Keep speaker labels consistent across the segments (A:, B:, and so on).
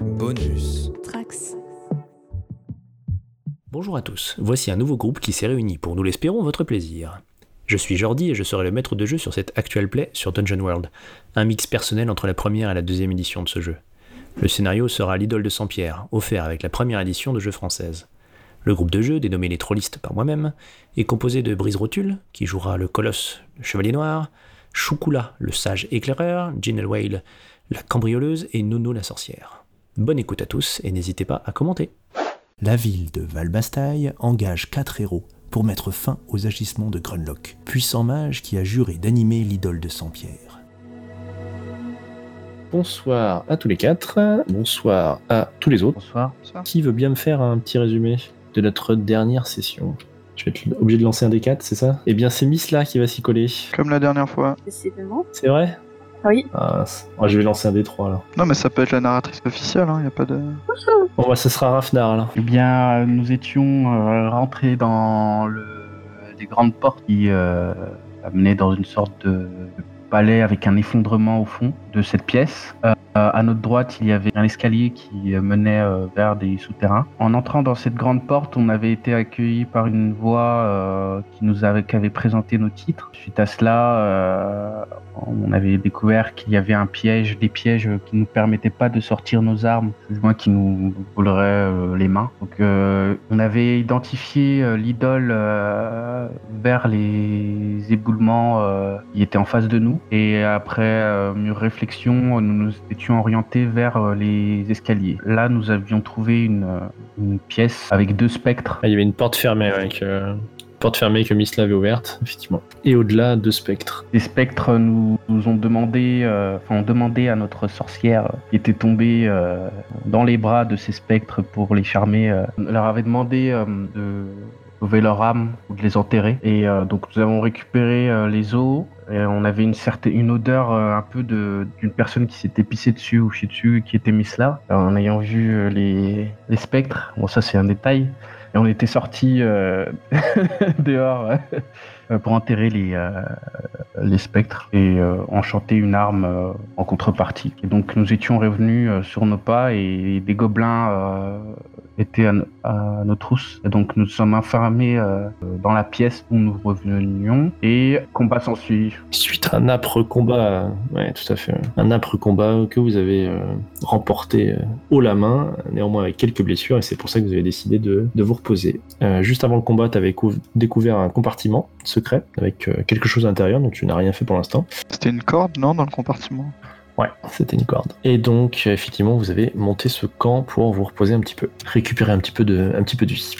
A: Bonus.
B: Trax.
C: Bonjour à tous, voici un nouveau groupe qui s'est réuni pour, nous l'espérons, votre plaisir. Je suis Jordi et je serai le maître de jeu sur cette actuelle play sur Dungeon World, un mix personnel entre la première et la deuxième édition de ce jeu. Le scénario sera l'idole de Saint-Pierre, offert avec la première édition de jeu française. Le groupe de jeu, dénommé les Trollistes par moi-même, est composé de Brise Rotule, qui jouera le colosse, le chevalier noir, Choukula, le sage éclaireur, Ginel Whale, la cambrioleuse et Nono la sorcière. Bonne écoute à tous et n'hésitez pas à commenter.
D: La ville de Valbastaille engage quatre héros pour mettre fin aux agissements de Grunlock, puissant mage qui a juré d'animer l'idole de Saint-Pierre.
C: Bonsoir à tous les quatre, bonsoir à tous les autres.
E: Bonsoir.
C: Qui veut bien me faire un petit résumé de notre dernière session? Je vais être obligé de lancer un des quatre, c'est ça? Eh bien c'est Miss là qui va s'y coller.
E: Comme la dernière fois.
C: C'est vrai?
B: Oui.
C: ah, oh, Je vais lancer un des trois alors.
E: Non, mais ça peut être la narratrice officielle, hein, y a pas de.
C: Bon bah ce sera Rafnar là.
F: Eh bien, nous étions euh, rentrés dans le, des grandes portes qui euh, amenaient dans une sorte de palais avec un effondrement au fond de cette pièce. Euh, à notre droite, il y avait un escalier qui euh, menait euh, vers des souterrains. En entrant dans cette grande porte, on avait été accueillis par une voix euh, qui nous avait, présenté nos titres. Suite à cela, on avait découvert qu'il y avait un piège, des pièges qui ne nous permettaient pas de sortir nos armes, du moins qui nous voleraient les mains. Donc, on avait identifié l'idole vers les éboulements qui étaient en face de nous. Et après mûre réflexion, nous nous étions orientés vers euh, les escaliers. Là, nous avions trouvé une, euh, une pièce avec deux spectres.
C: Ah, il y avait une porte fermée avec euh, porte fermée que Miss avait ouverte, effectivement. Et au-delà deux spectres.
F: Les spectres nous, nous ont demandé, euh, enfin, ont demandé à notre sorcière qui était tombée euh, dans les bras de ces spectres pour les charmer, euh, leur avait demandé de sauver leur âme ou de les enterrer. Et euh, donc nous avons récupéré euh, les os. On avait une certaine une odeur euh, un peu de d'une personne qui s'était pissée dessus ou chiée dessus qui était mise là. En ayant vu euh, les, les spectres, bon ça c'est un détail. Et on était sortis euh, dehors pour enterrer les, euh, les spectres et euh, enchanter une arme euh, en contrepartie. Et donc nous étions revenus euh, sur nos pas et des gobelins euh, étaient à, à nos trousses. Et donc nous sommes enfermés euh, dans la pièce où nous revenions et combat s'ensuit.
C: Suite à un âpre combat, euh, ouais, tout à fait, un âpre combat que vous avez euh, remporté euh, haut la main, néanmoins avec quelques blessures, et c'est pour ça que vous avez décidé de, de vous reposer. Euh, juste avant le combat, tu avais découvert un compartiment secret avec euh, quelque chose à l'intérieur dont tu n'as rien fait pour l'instant.
E: C'était une corde, non, dans le compartiment?
C: Ouais, c'était une corde. Et donc, effectivement, vous avez monté ce camp pour vous reposer un petit peu, récupérer un petit peu de, un petit peu de vie.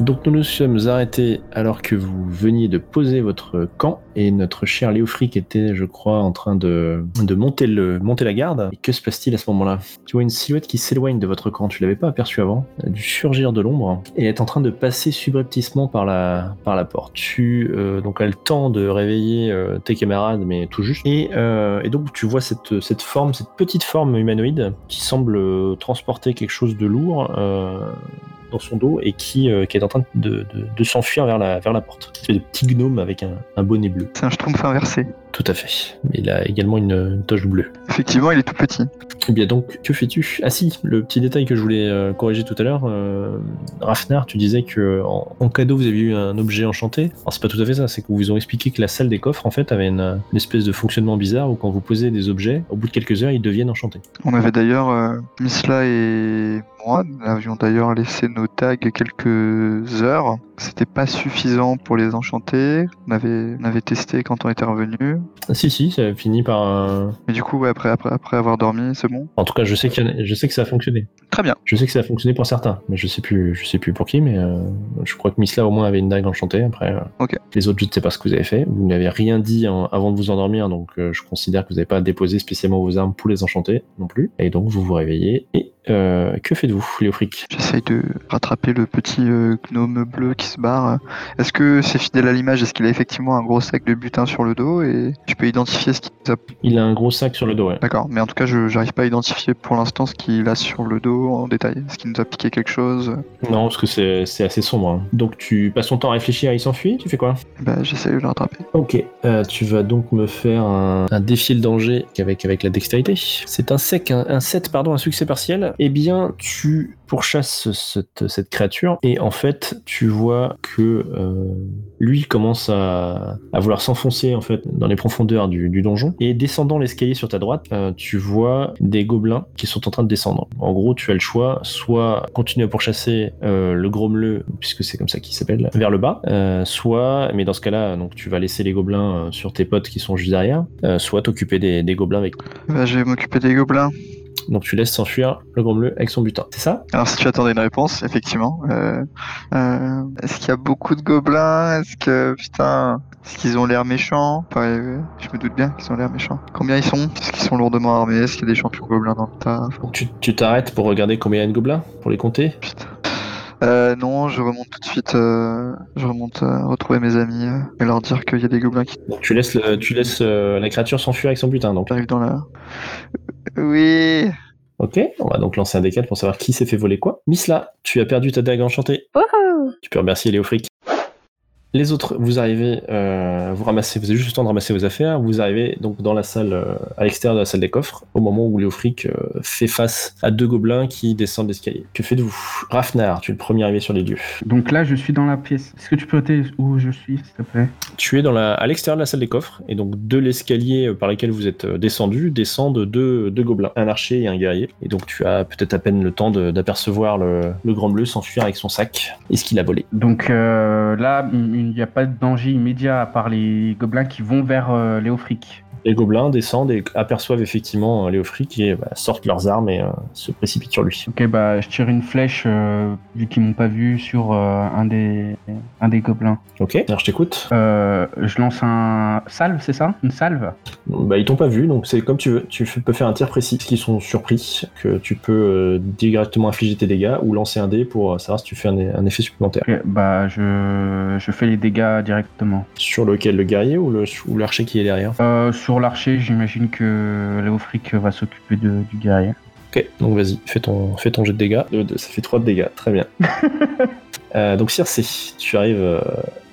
C: Donc nous nous sommes arrêtés alors que vous veniez de poser votre camp et notre cher Léofric était, je crois, en train de, de monter, le, monter la garde. Et que se passe-t-il à ce moment-là? Tu vois une silhouette qui s'éloigne de votre camp, tu l'avais pas aperçu avant, elle a dû surgir de l'ombre et est en train de passer subrepticement par la, par la porte. Tu, euh, donc elle tend de réveiller euh, tes camarades, mais tout juste. Et, euh, et donc tu vois cette, cette forme, cette petite forme humanoïde qui semble euh, transporter quelque chose de lourd. Dans son dos et qui, euh, est en train de, de- de s'enfuir vers la, vers la porte. C'est de petit gnome avec un, un bonnet bleu.
E: C'est un schtroumpf inversé.
C: Tout à fait. Il a également une, une toche bleue.
E: Effectivement, il est tout petit.
C: Eh bien donc, que fais-tu? Ah si, le petit détail que je voulais euh, corriger tout à l'heure, euh, Rafnar, tu disais que en, en cadeau vous aviez eu un objet enchanté. Alors c'est pas tout à fait ça, c'est que vous ont expliqué que la salle des coffres en fait avait une, une espèce de fonctionnement bizarre où quand vous posez des objets, au bout de quelques heures ils deviennent enchantés.
E: On avait d'ailleurs, euh, Misla et moi, nous avions d'ailleurs laissé nos tags quelques heures. C'était pas suffisant pour les enchanter. On avait, on avait testé quand on était revenu.
C: Ah, si si, ça finit par. euh,
E: Mais du coup, ouais, après, après, après avoir dormi, c'est bon.
C: En tout cas, je sais, qu'il y en a- je sais que ça a fonctionné.
E: Très bien.
C: Je sais que ça a fonctionné pour certains, mais je sais plus, je sais plus pour qui, mais euh, je crois que Misla au moins avait une dague enchantée. Après, euh,
E: Ok.
C: les autres, je ne sais pas ce que vous avez fait. Vous n'avez rien dit en- avant de vous endormir, donc euh, je considère que vous n'avez pas déposé spécialement vos armes pour les enchanter non plus. Et donc vous vous réveillez. Et euh, que faites-vous, Léofric
E: J'essaye de rattraper le petit euh, gnome bleu qui se barre. Est-ce que c'est fidèle à l'image? Est-ce qu'il a effectivement un gros sac de butin sur le dos et tu peux identifier ce qu'il a
C: Il a un gros sac sur le dos. Ouais.
E: D'accord, mais en tout cas, je j'arrive pas à identifier pour l'instant ce qu'il a sur le dos en détail Est-ce qu'il nous a piqué quelque chose
C: Non, parce que c'est c'est assez sombre. hein. Donc tu passes ton temps à réfléchir, il s'enfuit, tu fais quoi
E: Bah, j'essaie de le rattraper.
C: Ok, euh, tu vas donc me faire un, un défi de danger avec, avec la dextérité. C'est un sec, un, un 7, pardon, un succès partiel. Eh bien, tu pourchasses cette, cette créature et en fait, tu vois que euh, lui commence à, vouloir s'enfoncer en fait dans les profondeurs du, donjon et descendant l'escalier sur ta droite, euh, tu vois des gobelins qui sont en train de descendre. En gros, tu as le choix, soit continuer à pourchasser euh, le grommeleux, puisque c'est comme ça qu'il s'appelle, vers le bas, euh, soit, mais dans ce cas-là, donc tu vas laisser les gobelins sur tes potes qui sont juste derrière, soit t'occuper des, des gobelins avec.
E: Bah, je vais m'occuper des gobelins.
C: Donc tu laisses s'enfuir le grommeleux avec son butin. C'est ça?
E: Alors, si tu attendais une réponse, effectivement. Euh, euh, Est-ce qu'il y a beaucoup de gobelins? Est-ce que, putain, est-ce qu'ils ont l'air méchants? Je me doute bien qu'ils ont l'air méchants. Combien ils sont? Est-ce qu'ils sont lourdement armés? Est-ce qu'il y a des champions gobelins dans le tas
C: tu t'arrêtes pour regarder combien il y a de gobelins, pour les compter?
E: Putain. Euh, non, je remonte tout de suite. euh, je remonte euh, retrouver mes amis et leur dire qu'il y a des gobelins qui
C: Donc tu laisses, le- tu laisses la créature s'enfuir avec son butin. Donc
E: dans la. Oui.
C: ok, on va donc lancer un D4 pour savoir qui s'est fait voler quoi. Misla, tu as perdu ta dague enchantée.
A: Wouhou
C: Tu peux remercier Léo Frick. Les autres, vous arrivez, euh, vous ramassez, vous avez juste le temps de ramasser vos affaires. Vous arrivez donc dans la salle, euh, à l'extérieur de la salle des coffres, au moment où Léo Frick euh, fait face à deux gobelins qui descendent l'escalier. Que faites-vous? Rafnar, tu es le premier arrivé sur les lieux.
F: Donc là, je suis dans la pièce. Est-ce que tu peux noter où je suis, s'il te plaît?
C: Tu es dans la, à l'extérieur de la salle des coffres, et donc de l'escalier par lequel vous êtes descendu descendent deux, deux gobelins, un archer et un guerrier. Et donc tu as peut-être à peine le temps d'apercevoir le, le grand bleu s'enfuir avec son sac et ce qu'il a volé?
F: Donc là, il n'y a pas de danger immédiat à part les gobelins qui vont vers euh, Léofric.
C: Les gobelins descendent et aperçoivent effectivement euh, Léo Frick et bah, sortent leurs armes et euh, se précipitent sur lui.
F: Ok, bah je tire une flèche, euh, vu qu'ils m'ont pas vu, sur un, des, un des gobelins.
C: Ok, alors je t'écoute.
F: Je lance un salve, c'est ça? Une salve?
C: Bah, ils t'ont pas vu, donc c'est comme tu veux. Tu peux faire un tir précis, qu'ils sont surpris, que tu peux directement infliger tes dégâts ou lancer un dé pour savoir si tu fais un, un effet supplémentaire.
F: Ok, bah je, je fais les dégâts directement.
C: Sur lequel? Le guerrier ou l'archer qui est derrière?
F: Euh, sur l'archer, j'imagine que Léofric va s'occuper du guerrier.
C: Ok, donc vas-y, fais ton, fais ton jet de dégâts. Ça fait 3 de dégâts, très bien. Euh, donc Circe, tu arrives euh,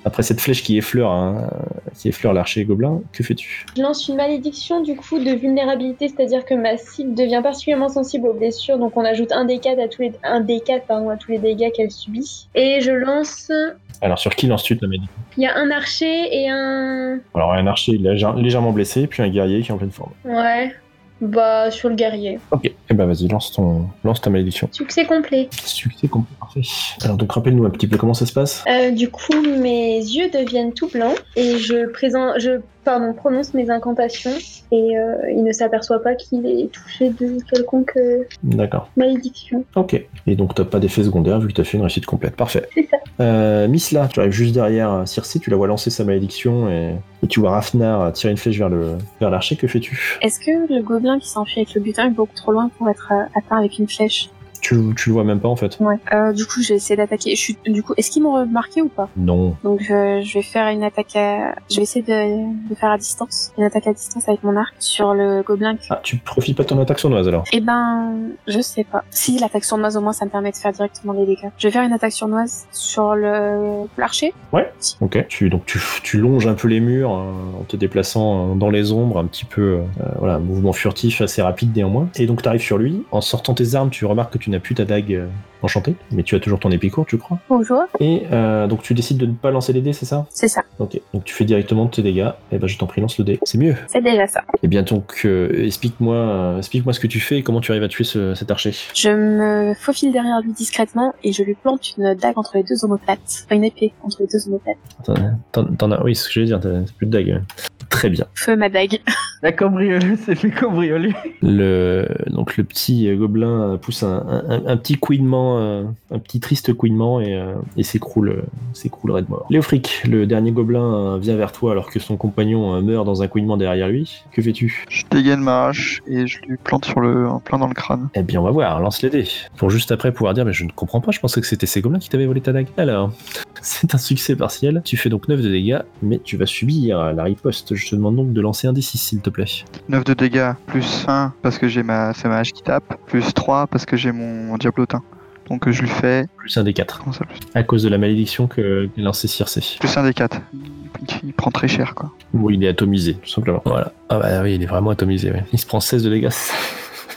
C: après cette flèche qui effleure, hein, qui effleure l'archer gobelin. Que fais-tu?
A: Je lance une malédiction du coup de vulnérabilité, c'est-à-dire que ma cible devient particulièrement sensible aux blessures, donc on ajoute un D4 à tous les, un D4, pardon, à tous les dégâts qu'elle subit. Et je lance.
C: Alors sur qui lances-tu ta malédiction?
A: Il y a un archer et un.
C: Alors un archer légère- légèrement blessé, puis un guerrier qui est en pleine forme.
A: Ouais. Bah, sur le guerrier.
C: Ok, et bah vas-y, lance, ton, lance ta malédiction.
A: Succès complet.
C: Succès complet, parfait. Alors donc rappelle-nous un petit peu comment ça se passe.
A: Euh, du coup, mes yeux deviennent tout blancs et je, présente, je pardon, prononce mes incantations et euh, il ne s'aperçoit pas qu'il est touché de quelconque euh,
C: D'accord.
A: malédiction.
C: Ok. Et donc t'as pas d'effet secondaire vu que t'as fait une réussite complète. Parfait.
A: C'est ça.
C: Euh, Misla, tu arrives juste derrière euh, Circe, tu la vois lancer sa malédiction et, et tu vois Rafnar tirer une flèche vers le vers l'archer. Que fais-tu?
B: Est-ce que le gobelin qui s'enfuit avec le butin est beaucoup trop loin pour être atteint avec une flèche?
C: Tu, tu le vois même pas en fait
B: Ouais. Euh, du coup, je vais essayer d'attaquer. Je suis... Du coup, est-ce qu'ils m'ont remarqué ou pas?
C: Non.
B: Donc, euh, je vais faire une attaque à... Je vais essayer de... de faire à distance. Une attaque à distance avec mon arc sur le gobelin.
C: Ah, tu profites pas de ton attaque sournoise alors?
B: Eh ben, je sais pas. Si l'attaque sournoise, au moins, ça me permet de faire directement des dégâts. Je vais faire une attaque sournoise sur le l'archer.
C: Ok. Tu, donc tu, tu longes un peu les murs euh, en te déplaçant euh, dans les ombres, un petit peu, euh, voilà, un mouvement furtif assez rapide néanmoins. Et donc tu arrives sur lui. En sortant tes armes, tu remarques que tu n'as plus ta dague euh, enchantée, mais tu as toujours ton épée courte, je crois.
B: Bonjour.
C: Et euh, donc tu décides de ne pas lancer les dés, c'est ça?
B: C'est ça.
C: Ok. Donc tu fais directement tes dégâts. Et ben je t'en prie, lance le dé. C'est mieux.
B: C'est déjà ça.
C: Et bien donc euh, explique-moi, euh, explique-moi ce que tu fais et comment tu arrives à tuer ce- cet archer.
B: Je me faufile derrière lui discrètement et je lui plante une dague entre les deux omoplates. Enfin, une épée entre les deux omoplates.
C: T'en, as, oui, c'est ce que je vais dire. T'as t'as plus de dague. ouais. Très bien.
B: Feu ma dague.
F: La cambriolée, c'est fait cambrioler.
C: Le, donc le petit euh, gobelin euh, pousse un, un- un petit couinement, euh, un petit triste couinement et, et s'écroule, s'écroule raide mort. Léofric, le dernier gobelin vient vers toi alors que son compagnon meurt dans un couinement derrière lui. Que fais-tu?
E: Je dégaine ma hache et je lui plante sur le, en plein dans le crâne.
C: Eh bien, on va voir. Lance les dés pour juste après pouvoir dire, mais je ne comprends pas. Je pensais que c'était ces gobelins qui t'avaient volé ta dague. Alors, c'est un succès partiel. Tu fais donc 9 de dégâts, mais tu vas subir la riposte. Je te demande donc de lancer un D6 s'il te plaît.
E: 9 de dégâts, plus 1 parce que j'ai ma, c'est ma hache qui tape, plus 3 parce que j'ai mon diablotin. Donc je lui fais.
C: Plus un D4.
E: Comment ça plus
C: À cause de la malédiction que lancé Circe.
E: Plus un des 4. Il prend très cher quoi.
C: Bon, il est atomisé, tout simplement. Voilà. Ah bah oui, il est vraiment atomisé, ouais. Il se prend 16 de dégâts.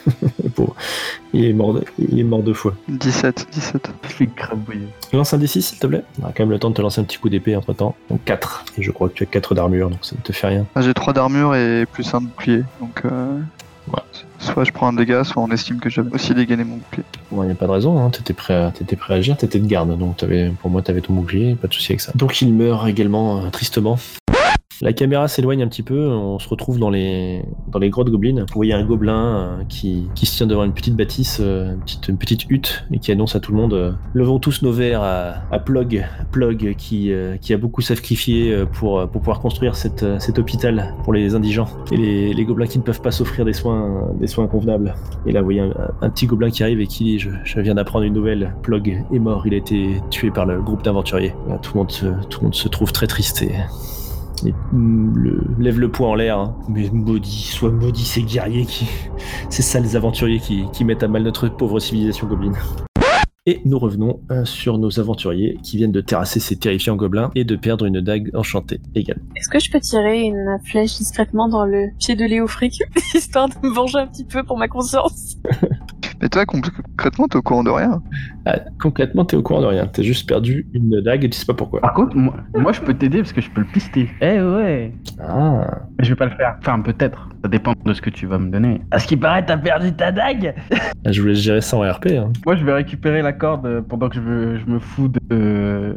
C: Il est mort, de- il est mort deux fois.
E: 17, 17.
F: Je l'ai crabouillé.
C: Lance un D6 s'il te plaît. On a quand même le temps de te lancer un petit coup d'épée entre temps. Donc 4. Et je crois que tu as 4 d'armure, donc ça ne te fait rien.
E: Ah, j'ai 3 d'armure et plus un de bouclier. Donc euh,
C: Ouais.
E: soit je prends un dégât, soit on estime que j'avais aussi dégainé mon bouclier.
C: Bon, il n'y a pas de raison, hein. t'étais prêt, à- t'étais prêt à agir, t'étais de garde, donc t'avais, pour moi t'avais ton bouclier, pas de souci avec ça. Donc il meurt également euh, tristement. La caméra s'éloigne un petit peu, on se retrouve dans les, dans les grottes gobelines. Vous voyez un gobelin euh, qui, qui se tient devant une petite bâtisse, euh, une, petite, une petite hutte, et qui annonce à tout le monde euh, Levons tous nos verres à, à Plog, Plog qui, qui a beaucoup sacrifié pour, pour pouvoir construire cette, cet hôpital pour les indigents et les, les gobelins qui ne peuvent pas s'offrir des soins, des soins convenables. Et là, vous voyez un, petit gobelin qui arrive et qui dit je, viens d'apprendre une nouvelle. Plog est mort, il a été tué par le groupe d'aventuriers. Tout, le monde se- tout le monde se trouve très triste et, et, mm, le- lève le poing en l'air. hein. Mais maudit, soit maudit ces guerriers qui. Ces sales aventuriers qui, qui mettent à mal notre pauvre civilisation gobeline. Et nous revenons euh, sur nos aventuriers qui viennent de terrasser ces terrifiants gobelins et de perdre une dague enchantée également.
B: Est-ce que je peux tirer une flèche discrètement dans le pied de Léofric, histoire de me venger un petit peu pour ma conscience?
E: Mais toi, concrètement, t'es au courant de rien.
C: Ah, concrètement, t'es au courant de rien. T'as juste perdu une dague et tu sais pas pourquoi.
F: Par contre, moi, moi, je peux t'aider parce que je peux le pister. Eh ouais.
C: Ah.
F: Mais je vais pas le faire. Enfin, peut-être. Ça dépend de ce que tu vas me donner. À ce qui paraît, t'as perdu ta dague
C: Ah, Je vous laisse gérer ça en RP. Hein.
F: Moi, je vais récupérer la corde euh, pendant que je, veux- je me fous de, euh,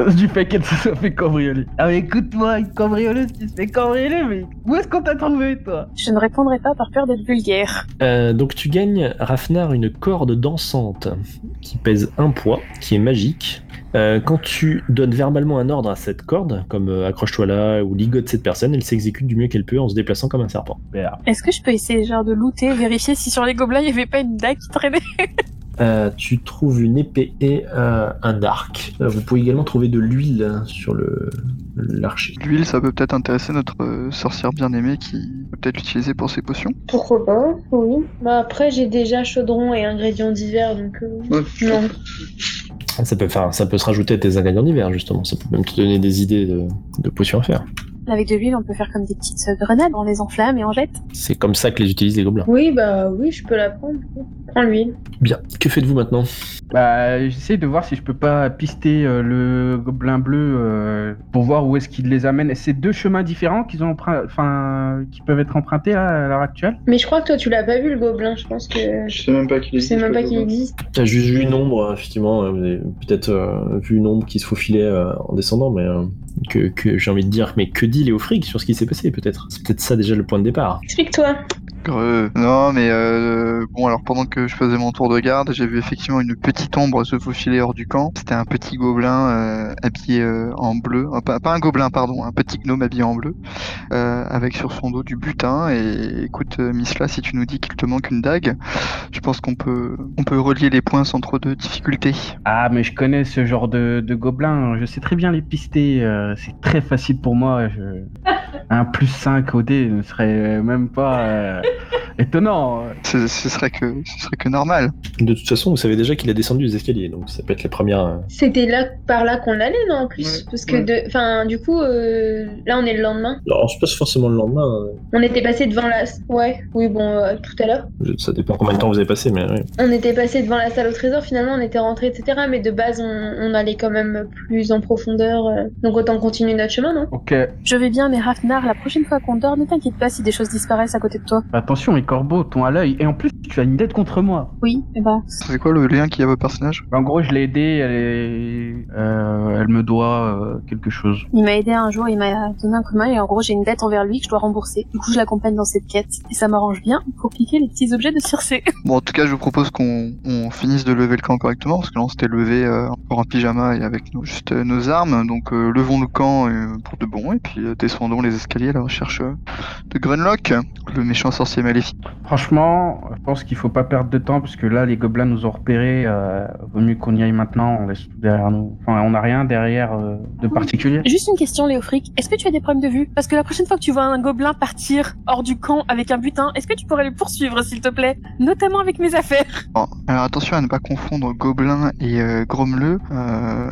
F: euh, du fait qu'elle se soit fait cambrioler. Ah, mais écoute-moi, une cambrioleuse qui se fait cambrioler, mais où est-ce qu'on t'a trouvé, toi?
B: Je ne répondrai pas par peur d'être vulgaire.
C: Euh, donc tu gagnes, Rafnar, une corde dansante qui pèse un poids, qui est magique. Euh, quand tu donnes verbalement un ordre à cette corde, comme euh, accroche-toi là ou ligote cette personne, elle s'exécute du mieux qu'elle peut en se déplaçant comme un serpent.
B: Est-ce que je peux essayer genre de looter, vérifier si sur les gobelins il y avait pas une dague qui traînait?
C: Euh, tu trouves une épée et euh, un arc. Euh, vous pouvez également trouver de l'huile hein, sur le l'archer.
E: L'huile, ça peut peut-être intéresser notre euh, sorcière bien-aimée qui peut peut-être l'utiliser pour ses potions.
A: Pourquoi pas Oui. Bah après, j'ai déjà chaudron et ingrédients divers, donc euh, non.
C: Ça peut, ça peut se rajouter à tes ingrédients d'hiver justement. Ça peut même te donner des idées de potions à faire.
B: Avec de l'huile, on peut faire comme des petites euh, grenades, on les enflamme et on jette.
C: C'est comme ça que les utilisent les gobelins.
A: Oui, bah oui, je peux la prendre. Prends l'huile.
C: Bien. Que faites-vous maintenant?
F: Bah, j'essaie de voir si je peux pas pister euh, le gobelin bleu euh, pour voir où est-ce qu'il les amène. C'est deux chemins différents qu'ils ont emprunt- enfin, qui peuvent être empruntés là, à l'heure actuelle?
A: Mais je crois que toi, tu l'as pas vu le gobelin. Je pense que
E: Je sais même pas qu'il
A: je sais même pas qu'il existe.
C: T'as juste vu une ombre, effectivement. euh, peut-être euh, vu une ombre qui se faufilait euh, en descendant, mais euh, que, que j'ai envie de dire, mais que dit Léofric sur ce qui s'est passé, peut-être C'est peut-être ça déjà le point de départ.
A: Explique-toi.
E: Greux. Non, mais euh, bon, alors pendant que je faisais mon tour de garde, j'ai vu effectivement une petite ombre se faufiler hors du camp. C'était un petit gobelin euh, habillé euh, en bleu, Euh, pas, pas un gobelin, pardon, un petit gnome habillé en bleu, euh, avec sur son dos du butin. Et écoute, euh, Misla, si tu nous dis qu'il te manque une dague, je pense qu'on peut, on peut relier les points sans trop de difficultés.
F: Ah, mais je connais ce genre de, de gobelins. Je sais très bien les pister. euh, c'est très facile pour moi. Je... Un plus 5 au dé ne serait même pas euh, étonnant.
E: Ce, ce serait que, ce serait que normal.
C: De toute façon, vous savez déjà qu'il a descendu les escaliers, donc ça peut être les premières. euh,
A: C'était là, par là qu'on allait, non, en plus
E: Ouais,
A: Parce que,
E: ouais.
A: de... enfin, du coup, euh, là, on est le lendemain.
C: Alors, je passe forcément le lendemain. euh,
A: On était passé devant la... Ouais, oui, bon, euh, tout à l'heure.
C: Ça dépend combien de temps vous avez passé, mais ouais.
A: On était passé devant la salle au trésor, finalement, on était rentré, etc. Mais de base, on, on allait quand même plus en profondeur. euh, Donc autant continuer notre chemin, non?
F: Ok,
B: Je vais bien, mais Rafnar, la prochaine fois qu'on dort, ne t'inquiète pas si des choses disparaissent à côté de toi.
F: Attention, les corbeaux t'ont à l'œil. Et en plus, tu as une dette contre moi.
B: Oui, eh ben,
E: C'est quoi le lien qu'il y a à vos personnages
F: En gros, je l'ai aidée. Elle, est... euh, elle me doit euh, quelque chose.
B: il m'a aidé un jour, il m'a donné un commun et en gros j'ai une dette envers lui que je dois rembourser. Du coup je l'accompagne dans cette quête et ça m'arrange bien pour piquer les petits objets de Circé.
E: Bon, en tout cas, je vous propose qu'on on finisse de lever le camp correctement, parce que là, on s'était levé euh, encore en pyjama et avec nos, juste euh, nos armes. Donc, euh, levons le camp euh, pour de bon, et puis euh, descendons les escaliers à la recherche euh, de Grunlock, le méchant sorcier maléfique.
F: Franchement, je pense qu'il faut pas perdre de temps parce que là, les gobelins nous ont repérés. Euh, vaut mieux qu'on y aille maintenant. On laisse tout derrière nous. Enfin, on n'a rien derrière euh, de particulier.
B: Juste une question, Léofric. Est-ce que tu as des problèmes de vue? Parce que la prochaine fois que tu vois un gobelin partir hors du camp avec un butin, est-ce que tu pourrais le poursuivre, s'il te plaît? Notamment avec mes affaires.
E: Bon, alors attention à ne pas confondre gobelin et euh, grommeleux. Euh,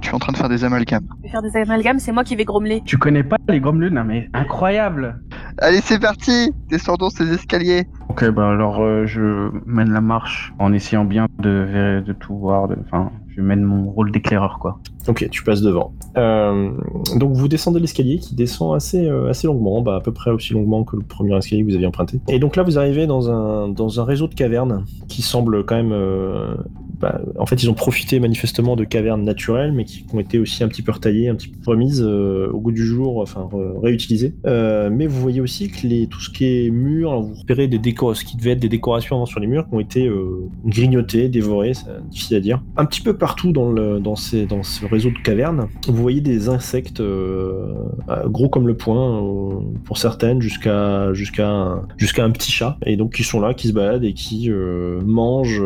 E: tu es en train de faire des amalgames.
B: Je vais faire des amalgames, c'est moi qui vais grommeler.
F: Tu connais pas les grommeleux Non mais incroyable.
E: Allez, c'est parti Descendons ces escaliers.
F: Ok, bah alors euh, je mène la marche en essayant bien de, de tout voir. de- Enfin, je mène mon rôle d'éclaireur quoi.
C: Ok, tu passes devant. Euh, donc vous descendez l'escalier qui descend assez, euh, assez longuement, bah, à peu près aussi longuement que le premier escalier que vous aviez emprunté. Et donc là vous arrivez dans un, dans un réseau de cavernes qui semble quand même... bah, en fait ils ont profité manifestement de cavernes naturelles mais qui ont été aussi un petit peu retaillées, un petit peu remises euh, au goût du jour, enfin réutilisées. Euh, mais vous voyez aussi que tout ce qui est mur, vous repérez des décors, ce qui devait être des décorations sur les murs qui ont été euh, grignotées, dévorées, c'est difficile à dire. Un petit peu partout dans, ces, dans ce réseau de cavernes, vous voyez des insectes gros comme le poing, pour certaines, jusqu'à jusqu'à un, un petit chat, et donc qui sont là, qui se baladent et qui mangent,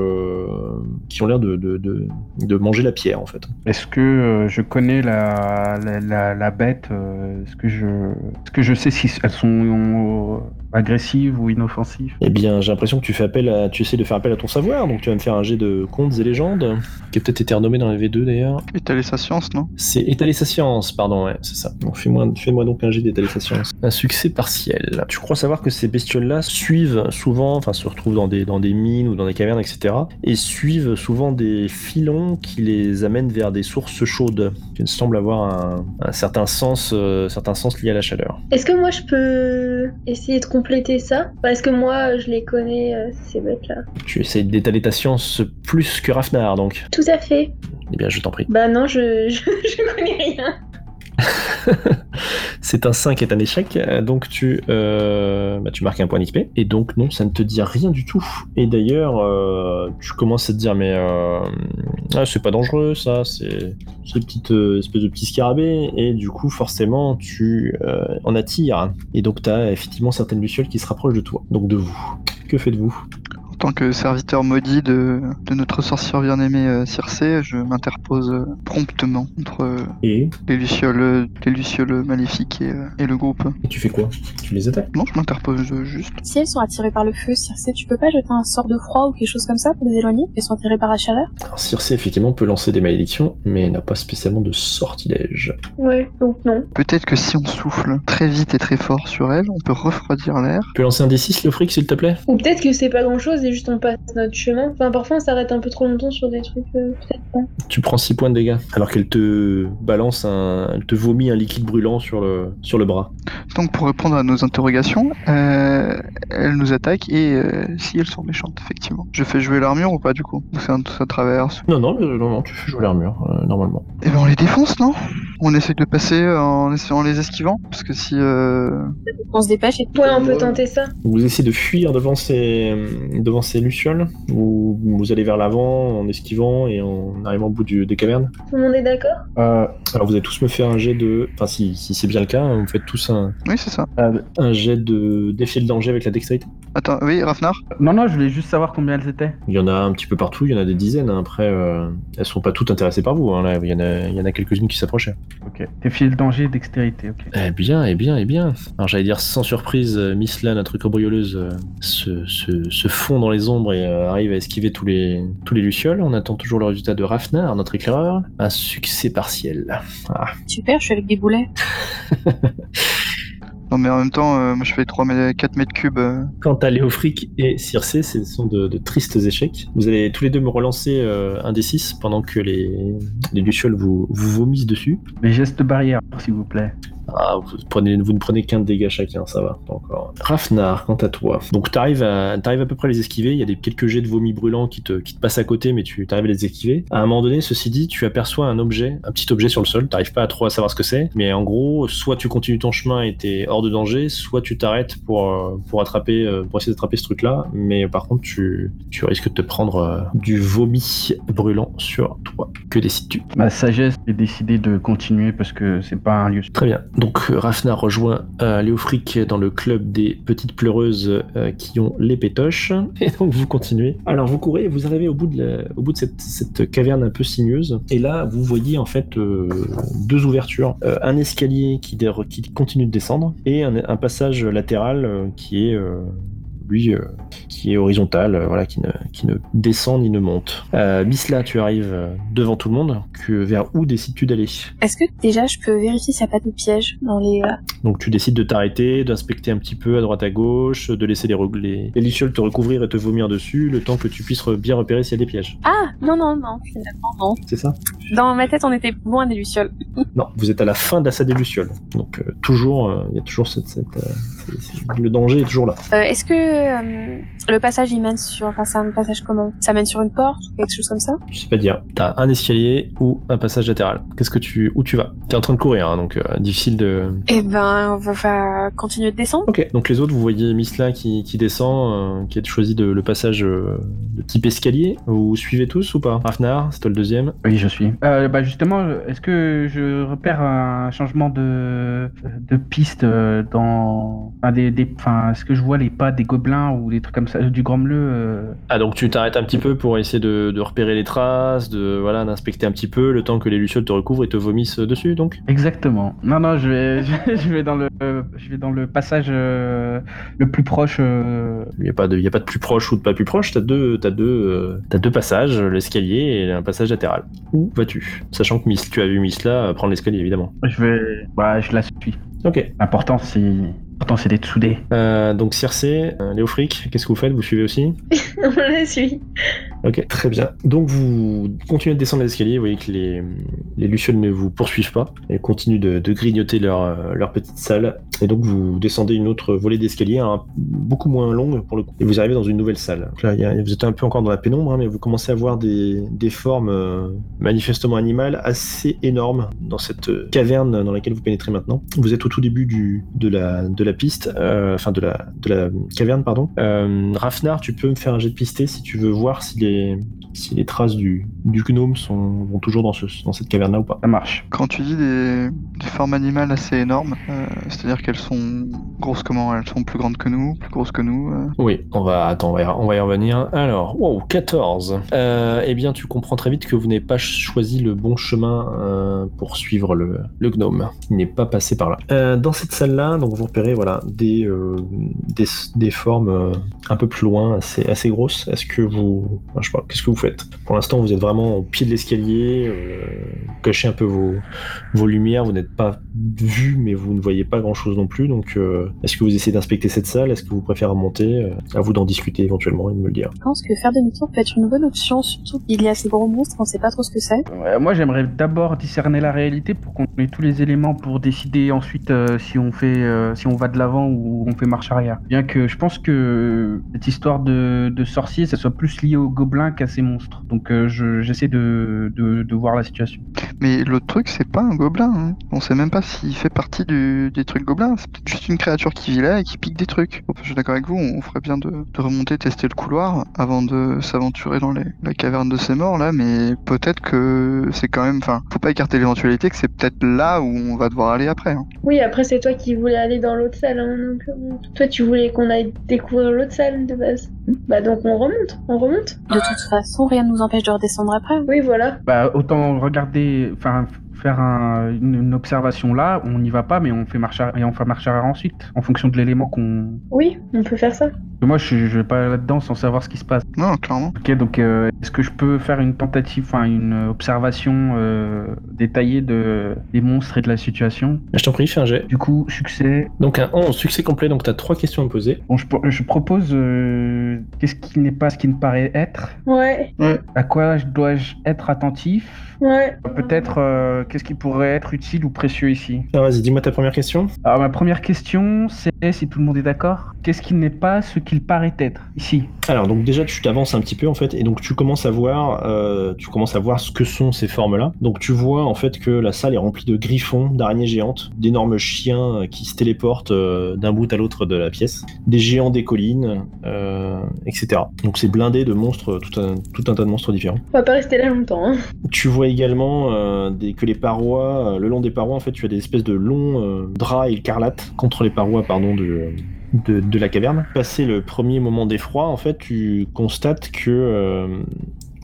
C: qui l'air de, manger la pierre en fait.
F: Est-ce que euh, je connais la, la, la, bête euh, Est-ce que je est-ce que je sais si elles sont agressives ou inoffensives
C: Eh bien, j'ai l'impression que tu fais appel à, tu essaies de faire appel à ton savoir, donc tu vas me faire un jet de contes et légendes, qui a peut-être été renommé dans les V2 d'ailleurs.
E: Étaler sa science, non?
C: C'est étaler sa science, pardon, ouais, c'est ça. Donc fais-moi fais-moi donc un jet d'étaler sa science. Un succès partiel. Tu crois savoir que ces bestioles-là suivent souvent, enfin se retrouvent dans des, dans des mines ou dans des cavernes, etc. Et suivent souvent des filons qui les amènent vers des sources chaudes, qui semblent avoir un, un certain sens, euh, certain sens lié à la chaleur.
A: Est-ce que moi je peux essayer de compléter ça Parce que moi je les connais, euh, ces bêtes-là.
C: Tu essayes d'étaler ta science plus que Rafnar, donc.
A: Tout à fait.
C: Eh bien, je t'en prie.
A: Bah non, je, je, je connais rien.
C: C'est un 5 est un échec, donc tu, euh, bah, marques un point d'XP. Et donc non, ça ne te dit rien du tout. Et d'ailleurs, euh, tu commences à te dire, mais euh, ah, c'est pas dangereux ça, c'est une petite espèce de petit scarabée. Et du coup, forcément, tu en attires. Et donc tu as effectivement certaines lucioles qui se rapprochent de toi, donc de vous. Que faites-vous?
E: En tant que serviteur maudit de, de notre sorcière bien-aimée euh, Circé, je m'interpose euh, promptement entre euh,
C: et,
E: les lucioles, les lucioles maléfiques et, euh, et le groupe.
C: et tu fais quoi? Tu les attaques?
E: Non, je m'interpose euh, juste.
B: Si elles sont attirées par le feu, Circe, tu peux pas jeter un sort de froid ou quelque chose comme ça pour les éloigner? Elles sont attirées par la chaleur?
C: Alors Circe, effectivement, peut lancer des malédictions, mais n'a pas spécialement de sortilège.
A: Ouais, donc non.
E: Peut-être que si on souffle très vite et très fort sur elle, on peut refroidir l'air.
C: Tu peux lancer un D6, Léofric, s'il te plaît?
A: Ou peut-être que c'est pas grand chose et juste on passe notre chemin. Enfin, parfois on s'arrête un peu trop longtemps sur des trucs. euh, peut-être.
C: Tu prends 6 points de dégâts, alors qu'elle te balance un. Elle te vomit un liquide brûlant sur le, sur le bras.
E: Donc pour répondre à nos interrogations, euh, elle nous attaque et euh, si elles sont méchantes, effectivement. Je fais jouer l'armure ou pas du coup? Ou c'est un- ça traverse?
C: Non, non, mais, non, non, tu fais jouer l'armure, euh, normalement.
E: Eh ben on les défonce, non? On essaie de passer en essayant les esquivant? Parce que si... Euh...
B: On se dépêche et
A: Ouais, on peut tenter ça.
C: Vous essayez de fuir devant ces, devant ces lucioles, ou vous allez vers l'avant en esquivant et en arrivant au bout du- des cavernes
A: Tout le monde est d'accord?
F: Euh,
C: Alors vous allez tous me faire un jet de. Enfin, si, si c'est bien le cas, hein, vous faites tous un,
E: Oui, c'est ça.
F: euh,
C: un jet de défier le danger avec la dextérité.
E: Attends, oui, Rafnar
F: Non, non, je voulais juste savoir combien elles étaient.
C: Il y en a un petit peu partout, il y en a des dizaines. hein. Après, euh, elles sont pas toutes intéressées par vous. hein, là. Il y en a, il y en a quelques-unes qui s'approchaient.
F: Ok. Défier le danger, dextérité, ok.
C: Eh bien, eh bien, eh bien. Alors j'allais dire sans surprise, euh, Miss Lan, notre cambrioleuse, euh, se, se, se fond dans les ombres et euh, arrive à esquiver tous les, tous les lucioles. On attend toujours le résultat de Rafnar, notre éclaireur. Un succès partiel. Ah.
B: Super, je suis avec des boulets.
E: Non mais en même temps, euh, moi je fais 3 mètres, 4 mètres cubes. euh.
C: Quant à Léofric et Circé, ce sont de, de tristes échecs. Vous allez tous les deux me relancer euh, un des 6 pendant que les, les lucioles vous, vous vomissent dessus.
F: Les gestes barrières, s'il vous plaît.
C: Ah, vous, prenez, vous ne prenez qu'un dégât chacun, ça va, pas encore. Rafnar, quant à toi. Donc t'arrives à, t'arrives à peu près à les esquiver, il y a des quelques jets de vomi brûlants qui te, qui te passent à côté, mais tu arrives à les esquiver. À un moment donné, ceci dit, tu aperçois un objet, un petit objet sur le sol, t'arrives pas à trop à savoir ce que c'est, mais en gros, soit tu continues ton chemin et t'es hors de danger, soit tu t'arrêtes pour, euh, pour attraper, euh, pour essayer d'attraper ce truc-là, mais par contre, tu, tu risques de te prendre euh, du vomi brûlant sur toi. Que décides-tu?
F: Ma sagesse est décidé de continuer parce que c'est pas un lieu.
C: Très bien. Donc euh, Rafnar rejoint euh, Léofric dans le club des petites pleureuses euh, qui ont les pétoches. Et donc vous continuez. Alors vous courez, vous arrivez au bout de, cette, caverne un peu sinueuse. Et là, vous voyez en fait deux ouvertures. Un escalier qui, continue de descendre et un, passage latéral qui est... euh, lui, euh, qui est horizontal, euh, voilà, qui ne, qui ne descend ni ne monte. Euh, Bisla, tu arrives euh, devant tout le monde. Que, vers où décides-tu d'aller?
B: Est-ce que déjà je peux vérifier s'il n'y a pas de piège dans les... euh,
C: Donc tu décides de t'arrêter, d'inspecter un petit peu à droite à gauche, de laisser les, les, les lucioles te recouvrir et te vomir dessus, le temps que tu puisses bien repérer s'il y a des pièges.
B: Ah Non, non, non, finalement, non.
C: C'est ça?
B: Dans ma tête, on était loin des lucioles.
C: Non, vous êtes à la fin de la salle des lucioles. Donc euh, toujours, euh, il y a toujours cette... cette, euh, le danger est toujours là.
B: Euh, Est-ce que euh, le passage, il mène sur... Enfin, c'est un passage comment? Ça mène sur une porte ou quelque chose comme ça?
C: Je sais pas dire. T'as un escalier ou un passage latéral. Qu'est-ce que tu... Où tu vas? T'es en train de courir, hein, donc euh, difficile de...
B: Eh ben, on va, va continuer de descendre.
C: Ok, donc les autres, vous voyez Misla qui, qui descend, euh, qui a choisi de, le passage euh, de type escalier. Vous suivez tous ou pas? Rafnar, c'est toi le deuxième.
F: Oui, je suis. Euh, bah justement, est-ce que je repère un changement de, de piste dans. Enfin, des, des- enfin, est-ce que je vois les pas des gobelins ou des trucs comme ça, du grand bleu euh,
C: Ah donc tu t'arrêtes un petit peu pour essayer de, de repérer les traces, de voilà d'inspecter un petit peu le temps que les lucioles te recouvrent et te vomissent dessus donc?
F: Exactement. Non, non, je vais, je vais, dans le, je vais dans le passage euh, le plus proche. euh,
C: Il n'y a pas de il y a pas de plus proche ou de pas plus proche. T'as deux t'as deux t'as deux passages, l'escalier et un passage latéral. Où vas-tu? Sachant que Miss, tu as vu Misla prendre l'escalier évidemment.
F: Je vais, bah, je la suis.
C: Ok.
F: L'important, c'est, c'est d'être soudé.
C: Euh, donc Circé, euh, Léofric, qu'est-ce que vous faites? Vous suivez aussi?
A: On la suit.
C: Ok, très bien. Donc vous continuez de descendre l'escalier, vous voyez que les, les Lucioles ne vous poursuivent pas, elles continuent de, de grignoter leur, euh, leur petite salle, et donc vous descendez une autre volée d'escalier, hein, beaucoup moins longue pour le coup, et vous arrivez dans une nouvelle salle. Donc là, il y a- vous êtes un peu encore dans la pénombre, hein, mais vous commencez à voir des, des formes euh, manifestement animales assez énormes dans cette caverne dans laquelle vous pénétrez maintenant. Vous êtes au tout début du, de, la, de la piste, euh, enfin de la, de la caverne, pardon. Euh, Rafnar, tu peux me faire un jet de pisté si tu veux voir si les, si les traces du, du gnome sont, vont toujours dans, ce, dans cette caverne-là ou pas.
F: Ça marche.
E: Quand tu dis des, des formes animales assez énormes, euh, c'est-à-dire qu'elles sont grosses comment? Elles sont plus grandes que nous, plus grosses que nous euh?
C: Oui, on va, attends, on va, y, on va y revenir. Alors, wow, 14. Euh, eh bien, tu comprends très vite que vous n'avez pas choisi le bon chemin euh, pour suivre le, le gnome. Il n'est pas passé par là. Euh, dans cette salle-là, donc vous repérez voilà, des, euh, des, des formes euh, un peu plus loin, assez, assez grosses. Est-ce que vous... enfin, je sais pas, qu'est-ce que vous Pour l'instant, vous êtes vraiment au pied de l'escalier, euh, vous cachez un peu vos, vos lumières, vous n'êtes pas vu, mais vous ne voyez pas grand-chose non plus. Donc, euh, est-ce que vous essayez d'inspecter cette salle? Est-ce que vous préférez remonter? Euh, À vous d'en discuter éventuellement et de me le dire.
B: Je pense que faire demi-tour peut être une bonne option, surtout qu'il y a ces gros monstres, on sait pas trop ce que c'est.
F: Ouais, moi, j'aimerais d'abord discerner la réalité pour qu'on ait tous les éléments pour décider ensuite euh, si on fait, euh, si on va de l'avant ou on fait marche arrière. Bien que je pense que cette histoire de, de sorcier, ça soit plus lié aux gobelins qu'à ces monstres. Donc, euh, je- j'essaie de, de, de voir la situation.
E: Mais l'autre truc, c'est pas un gobelin. hein. On sait même pas s'il fait partie du, des trucs gobelins. C'est peut-être juste une créature qui vit là et qui pique des trucs. Enfin, je suis d'accord avec vous, on ferait bien de, de remonter, tester le couloir avant de s'aventurer dans les, la caverne de ces morts là. Mais peut-être que c'est quand même. Enfin, faut pas écarter l'éventualité que c'est peut-être là où on va devoir aller après. hein.
A: Oui, après, c'est toi qui voulais aller dans l'autre salle. hein, donc, euh, toi, tu voulais qu'on aille découvrir l'autre salle de base. Bah, donc on remonte. On remonte.
B: De toute façon, rien ne nous empêche de redescendre après.
A: Oui, voilà.
F: Bah, autant regarder, enfin, faire un- une, une observation là, on n'y va pas, mais on fait marche arrière, et on fait marche arrière ensuite, en fonction de l'élément qu'on.
A: Oui, on peut faire ça.
F: Moi, je, je vais pas là-dedans sans savoir ce qui se passe.
E: Non, clairement.
F: Ok, donc euh, est-ce que je peux faire une tentative, enfin une observation euh, détaillée de, des monstres et de la situation?
C: Je t'en prie, fais un jet.
F: Du coup, succès.
C: Donc un 11, succès complet, donc tu as trois questions à me poser.
F: Bon, je, je propose euh, qu'est-ce qui n'est pas ce qui me paraît être?
A: Ouais,
F: À quoi je- dois-je être attentif?
A: Ouais.
F: Peut-être euh, qu'est-ce qui pourrait être utile ou précieux ici
C: Ah, vas-y, dis-moi ta première question.
F: Alors ma première question, c'est si tout le monde est d'accord, qu'est-ce qui n'est pas ce qu'il paraît être ici?
C: Alors donc déjà tu t'avances un petit peu en fait et donc tu commences à voir euh, tu commences à voir ce que sont ces formes là. Donc tu vois en fait que la salle est remplie de griffons, d'araignées géantes, d'énormes chiens euh, qui se téléportent euh, d'un bout à l'autre de la pièce, des géants des collines, euh, etc. Donc c'est blindé de monstres, tout un, tout un tas de monstres différents.
A: On va pas rester là longtemps. Hein.
C: Tu vois également euh, des, que les parois, euh, le long des parois, en fait, tu as des espèces de longs euh, draps écarlates contre les parois, pardon, de, de, la caverne. Passé le premier moment d'effroi, en fait, tu constates que euh,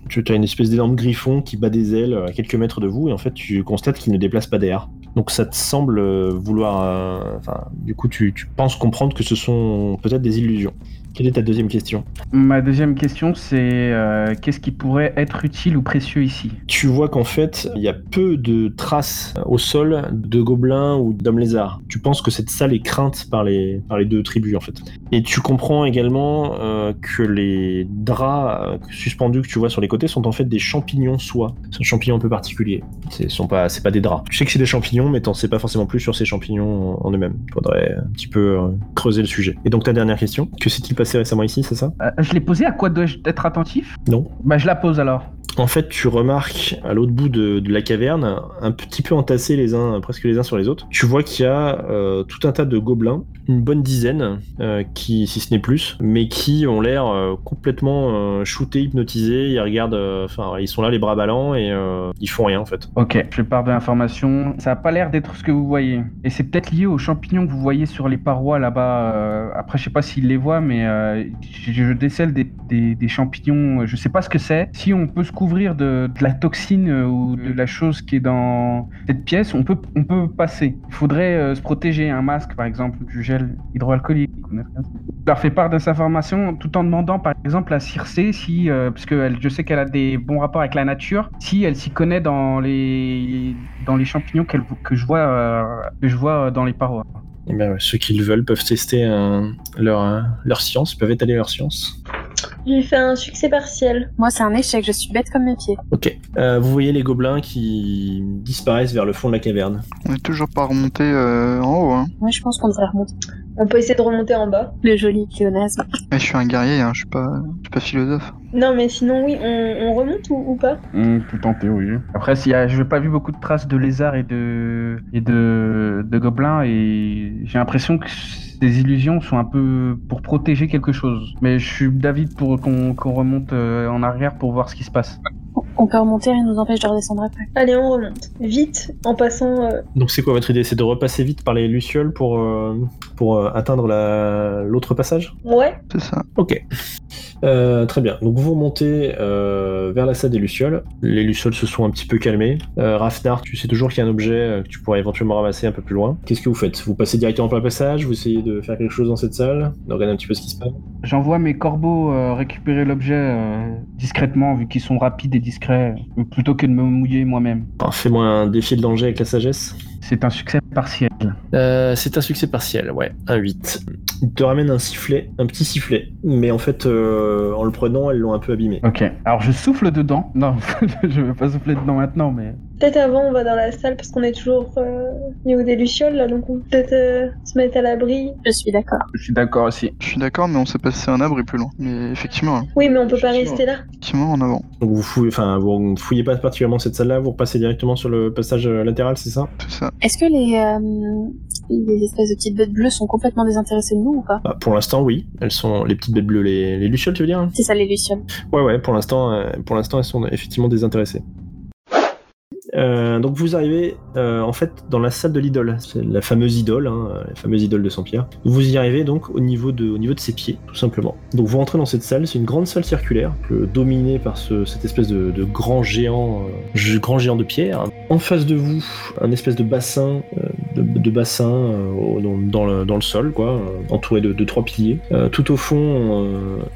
C: tu as une espèce d'énorme griffon qui bat des ailes à quelques mètres de vous, et en fait, tu constates qu'il ne déplace pas d'air. Donc ça te semble vouloir... du coup, tu penses comprendre que ce sont peut-être des illusions. Quelle est ta deuxième question?
F: Ma deuxième question, c'est euh, qu'est-ce qui pourrait être utile ou précieux ici?
C: Tu vois qu'en fait, il y a peu de traces au sol de gobelins ou d'hommes lézards. Tu penses que cette salle est crainte par les, par les deux tribus, en fait. Et tu comprends également euh, que les draps euh, suspendus que tu vois sur les côtés sont en fait des champignons soie. C'est un champignon un peu particulier. C'est sont pas, c'est pas des draps. Tu sais que c'est des champignons, mais t'en sais pas forcément plus sur ces champignons en en eux-mêmes. Il faudrait un petit peu euh, creuser le sujet. Et donc ta dernière question, que s'est-il passé récemment ici, c'est ça?
F: Euh, Je l'ai posée, à quoi dois-je être attentif?
C: Non.
F: Bah je la pose alors.
C: En fait, tu remarques à l'autre bout de, de la caverne, un petit peu entassés les uns, presque les uns sur les autres, tu vois qu'il y a euh, tout un tas de gobelins, une bonne dizaine, euh, qui, si ce n'est plus, mais qui ont l'air euh, complètement euh, shootés, hypnotisés. Ils regardent, enfin, ils sont là les bras ballants et ils font rien en fait.
F: Ok, je pars de l'information. Ça a pas l'air d'être ce que vous voyez. Et c'est peut-être lié aux champignons que vous voyez sur les parois là-bas. après, je sais pas s'ils les voient, mais je, décèle des, des- champignons. Je sais pas ce que c'est. Si on peut se couvrir de, de la toxine ou de la chose qui est dans cette pièce, on peut, on peut passer. Il faudrait se protéger. Un masque, par exemple, du gel hydroalcoolique. ou des trucs comme ça. Je leur fais part de cette information tout en demandant, par exemple, à Circé si, euh, parce que je sais qu'elle a des bons rapports avec la nature, si elle s'y connaît dans les champignons que je vois euh, que je vois dans les parois.
C: Ouais, ceux qui le veulent peuvent tester euh, euh, leur science, peuvent étaler leur science.
A: J'ai fait un succès partiel.
B: Moi, c'est un échec, je suis bête comme mes pieds.
C: Ok. Euh, vous voyez les gobelins qui disparaissent vers le fond de la caverne.
E: On est toujours pas remonté euh, en haut. Hein.
B: Moi, je pense qu'on devrait remonter.
A: On peut essayer de remonter en bas.
B: Le joli pléonasme.
E: Mais je suis un guerrier, hein, je suis pas, je suis pas philosophe.
A: Non, mais sinon, oui, on, on remonte ou, ou pas?
F: On peut tenter, oui. Après, s'il y a, je n'ai pas vu beaucoup de traces de lézards et de et de, de gobelins et j'ai l'impression que ces illusions sont un peu pour protéger quelque chose. Mais je suis d'avis pour qu'on qu'on remonte euh, en arrière pour voir ce qui se passe.
B: On peut remonter, rien nous empêche de redescendre après.
A: Allez, on remonte. Vite, en passant. euh,
C: Donc c'est quoi votre idée? C'est de repasser vite par les lucioles pour, euh, pour euh, atteindre la- l'autre passage?
A: Ouais,
E: C'est ça.
C: Ok. Euh, très bien. Donc vous remontez euh, vers la salle des lucioles. Les lucioles se sont un petit peu calmées. Euh, Rafnar, tu sais toujours qu'il y a un objet que tu pourrais éventuellement ramasser un peu plus loin. Qu'est-ce que vous faites? Vous passez directement par le passage? Vous essayez de faire quelque chose dans cette salle? De regarder un petit peu ce qui se passe
F: J'envoie mes corbeaux euh, récupérer l'objet euh, discrètement vu qu'ils sont rapides et discrets euh, plutôt que de me mouiller moi-même.
C: Alors, Fais-moi un défi de danger avec la sagesse.
F: C'est un succès partiel.
C: Euh, c'est un succès partiel, ouais, un 8. Il te ramène un sifflet, un petit sifflet, mais en fait, euh, en le prenant, elles l'ont un peu abîmé.
F: Ok. Alors je souffle dedans. Non, je vais pas souffler dedans maintenant, mais
A: peut-être avant, on va dans la salle parce qu'on est toujours euh, au niveau des Lucioles, là, donc on peut peut-être euh, se mettre à l'abri.
B: Je suis d'accord.
F: je suis d'accord aussi.
E: Je suis d'accord, mais on sait pas si c'est un abri plus loin. Mais effectivement, hein,
A: Oui, mais on peut pas rester là.
E: effectivement en avant.
C: Donc vous fouillez, enfin, vous ne fouillez pas particulièrement cette salle-là, vous repassez directement sur le passage euh, latéral, c'est ça?
E: C'est ça.
B: Est-ce que les, euh, les espèces de petites bêtes bleues sont complètement désintéressées de nous ou pas?
C: Bah, Pour l'instant, oui. Elles sont les petites bêtes bleues, les, les lucioles, tu veux dire
B: C'est ça, les lucioles.
C: Ouais, ouais. Pour l'instant, euh, pour l'instant, elles sont effectivement désintéressées. Euh, donc vous arrivez euh, en fait dans la salle de l'idole, c'est la fameuse idole, hein, la fameuse idole de Saint-Pierre. Vous y arrivez donc au niveau de, au niveau de ses pieds, tout simplement. Donc vous rentrez dans cette salle, c'est une grande salle circulaire, dominée par ce- cette espèce de, de grand géant, euh, grand géant de pierre. En face de vous, un espèce de bassin, euh, de, de bassin dans, dans le, dans le sol, quoi, entouré de, trois piliers. Tout au fond,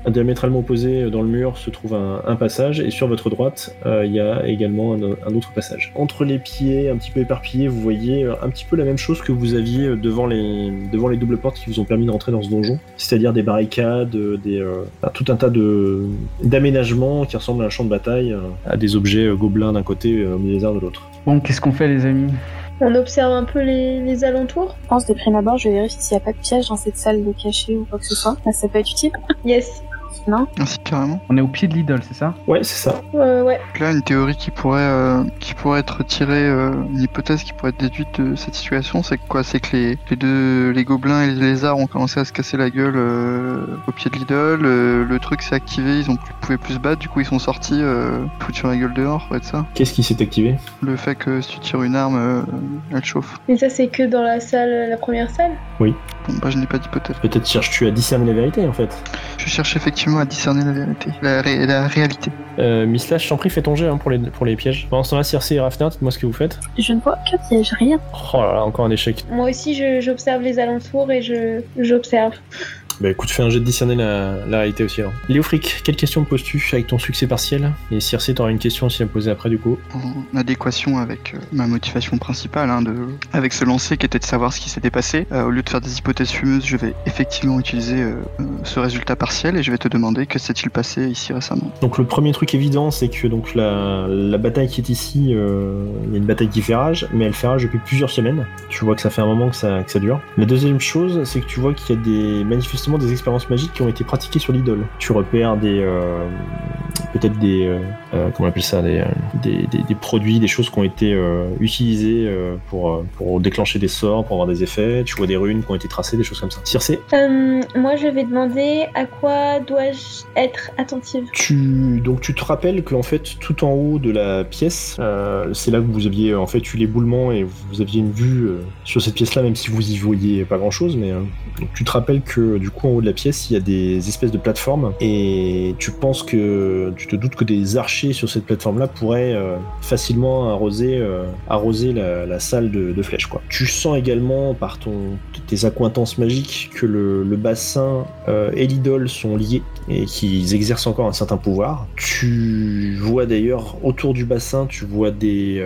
C: diamétralement opposé dans le mur, se trouve un, un passage, et sur votre droite, il y a également un autre passage. Entre les pieds, un petit peu éparpillés, vous voyez euh, un petit peu la même chose que vous aviez euh, devant les, devant les doubles portes qui vous ont permis de rentrer dans ce donjon, c'est-à-dire des barricades, euh, des, euh, tout un tas de d'aménagements qui ressemblent à un champ de bataille, euh, à des objets gobelins d'un côté, euh, lézards de l'autre.
F: Bon, qu'est-ce qu'on fait, les amis?
A: On observe un peu les, les alentours.
B: Je pense de prime abord, je vais vérifier s'il n'y a pas de piège dans cette salle de cachet ou quoi que ce soit. Ça peut être utile.
A: Yes.
B: Non
E: carrément.
F: On est au pied de l'idole, c'est ça?
C: Ouais, c'est ça.
A: Euh, ouais.
E: Donc Là, une théorie qui pourrait, euh, qui pourrait être tirée, euh, une hypothèse qui pourrait être déduite de cette situation, c'est que quoi? C'est que les, les deux, les gobelins et les lézards ont commencé à se casser la gueule euh, au pied de l'idole. euh, le truc s'est activé, ils ont plus, pouvaient plus se battre, du coup ils sont sortis, euh, foutus sur la gueule dehors, ça pourrait être ça.
C: Qu'est-ce qui s'est activé?
E: Le fait que si tu tires une arme, euh, elle chauffe.
A: Mais ça, c'est que dans la salle, la première salle?
E: Bon, bah je n'ai pas d'hypothèse.
C: Peut-être cherches-tu à discerner la vérité en fait.
E: Je cherche effectivement à discerner la vérité, la, ré- la réalité.
C: Euh, Miss Lash, je t'en prie, fais ton jet hein, pour, les, pour les pièges. Pendant ce temps-là, Circe et Rafner, dites-moi ce que vous faites.
B: Je ne vois que piège, rien.
C: Oh là là, encore un échec.
A: Moi aussi, je- j'observe les alentours et je j'observe.
C: Bah écoute, fais un jet de discerner la, la réalité aussi alors. Léofric, quelle question poses-tu avec ton succès partiel? Et Circe, t'auras une question aussi à me poser après du coup.
E: en adéquation avec euh, ma motivation principale, hein, de, avec ce lancer qui était de savoir ce qui s'était passé. Euh, au lieu de faire des hypothèses fumeuses, je vais effectivement utiliser euh, ce résultat partiel et je vais te demander que s'est-il passé ici récemment.
C: Donc le premier truc évident, c'est que donc la, la bataille qui est ici, il y a une bataille qui fait rage, mais elle fait rage depuis plusieurs semaines. Tu vois que ça fait un moment que ça, que ça dure. La deuxième chose, c'est que tu vois qu'il y a des des expériences magiques qui ont été pratiquées sur l'idole. Tu repères des euh, peut-être des euh, euh, comment on appelle ça des, des, des- des produits, des choses qui ont été euh, utilisées euh, pour pour déclencher des sorts, pour avoir des effets. Tu vois des runes qui ont été tracées, des choses comme ça. Circe,
A: Euh, moi, je vais demander à quoi dois-je être attentive?
C: Tu donc tu te rappelles qu'en fait tout en haut de la pièce, euh, c'est là que vous aviez en fait eu l'éboulement et vous aviez une vue euh, sur cette pièce-là, même si vous y voyez pas grand-chose. Mais euh, donc, tu te rappelles que du en haut de la pièce il y a des espèces de plateformes et tu penses que tu te doutes que des archers sur cette plateforme-là pourraient euh, facilement arroser euh, arroser la, salle de, flèches quoi. Tu sens également par ton tes accointances magiques que le, bassin euh, et l'idole sont liés et qu'ils exercent encore un certain pouvoir. Tu vois d'ailleurs autour du bassin, tu vois des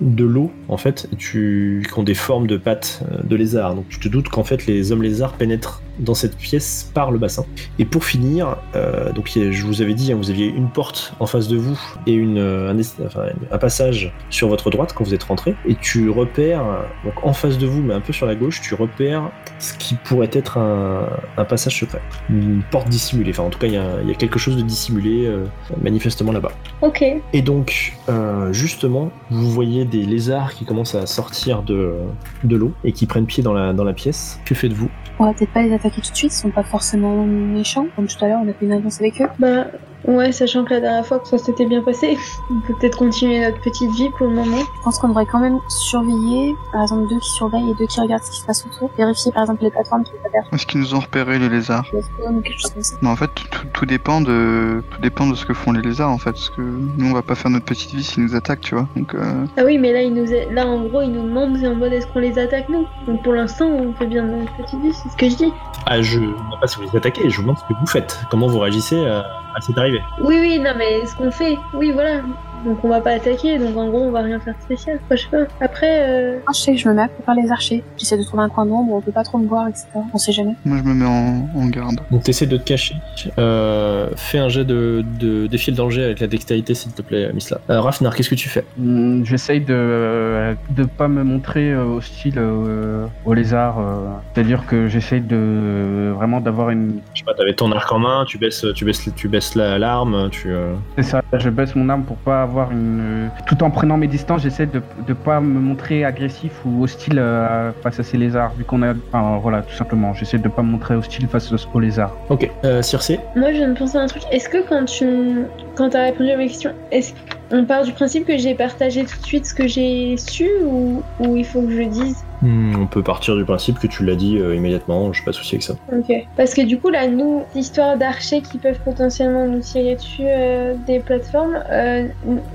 C: de l'eau en fait, tu qui ont des formes de pattes de lézard. Donc tu te doutes qu'en fait les hommes lézards pénètrent dans cette pièce par le bassin. Et pour finir, euh, donc je vous avais dit, hein, vous aviez une porte en face de vous et une, euh, un, un passage sur votre droite quand vous êtes rentré. Et tu repères, donc en face de vous, mais un peu sur la gauche, tu repères ce qui pourrait être un, un passage secret, une porte dissimulée. Enfin, en tout cas, il y, a- il y a quelque chose de dissimulé euh, manifestement là-bas.
A: Ok.
C: Et donc, euh, justement, vous voyez des lézards qui commencent à sortir de, de l'eau et qui prennent pied dans la, dans la pièce. Que faites-vous?
B: On va peut-être pas les attaquer tout de suite, ils sont pas forcément méchants. Comme tout à l'heure, on a fait une avec eux.
A: Bah, ouais, sachant que la dernière fois que ça s'était bien passé, on peut peut-être continuer notre petite vie pour le moment.
B: Je pense qu'on devrait quand même surveiller, par exemple deux qui surveillent et deux qui regardent ce qui se passe autour. Vérifier par exemple les plateformes qui peuvent faire
E: Est-ce qu'ils nous ont repéré les lézards
B: des spawns ou quelque chose comme ça.
E: Mais en fait, tout, dépend de tout dépend de ce que font les lézards en fait, parce que nous on va pas faire notre petite vie s'ils nous attaquent, tu vois. Donc euh,
A: Ah oui, mais là, ils nous a- là en gros, ils nous demandent en mode est-ce qu'on les attaque nous? Donc pour l'instant, on fait bien notre petite vie, c'est ce que je dis.
C: Ah, je ne demande pas si vous les attaquez, je vous demande ce que vous faites. Comment vous réagissez à, à cette arrivée
A: Oui, oui, non, mais ce qu'on fait, oui, voilà. Donc on va pas attaquer, donc en gros, on va rien faire de spécial. Enfin, je sais pas. Après, euh...
B: Moi, je sais que je me mets à préparer les archers. J'essaie de trouver un coin d'ombre on peut pas trop me voir, etc. On sait jamais.
E: moi je me mets en, en garde.
C: Donc t'essaies de te cacher. Euh, fais un jet de, de défier le danger avec la dextérité, s'il te plaît, Misla. Euh, Rafnar, qu'est-ce que tu fais?
F: Hmm, J'essaye de de pas me montrer euh, hostile euh, au lézard. euh. C'est-à-dire que j'essaye de vraiment d'avoir une.
C: Je sais pas, t'avais ton arc en main, tu baisses, tu baisses, tu baisses la- l'arme, tu. euh,
F: C'est ça. Je baisse mon arme pour pas avoir une. Tout en prenant mes distances, j'essaie de de pas me montrer agressif ou hostile euh, face à ces lézards. Vu qu'on a. Enfin voilà, tout simplement. J'essaie de pas me montrer hostile face aux lézards.
C: Ok. Euh, Circe
A: moi, je viens de penser à un truc. Est-ce que quand tu, quand t'as répondu à mes questions, est-ce qu'on part du principe que j'ai partagé tout de suite ce que j'ai su ou, ou il faut que je le dise
C: Hmm, On peut partir du principe que tu l'as dit euh, immédiatement, j'ai pas de souci avec ça.
A: Ok. Parce que du coup, là, nous, l'histoire d'archers qui peuvent potentiellement nous tirer dessus euh, des plateformes, euh,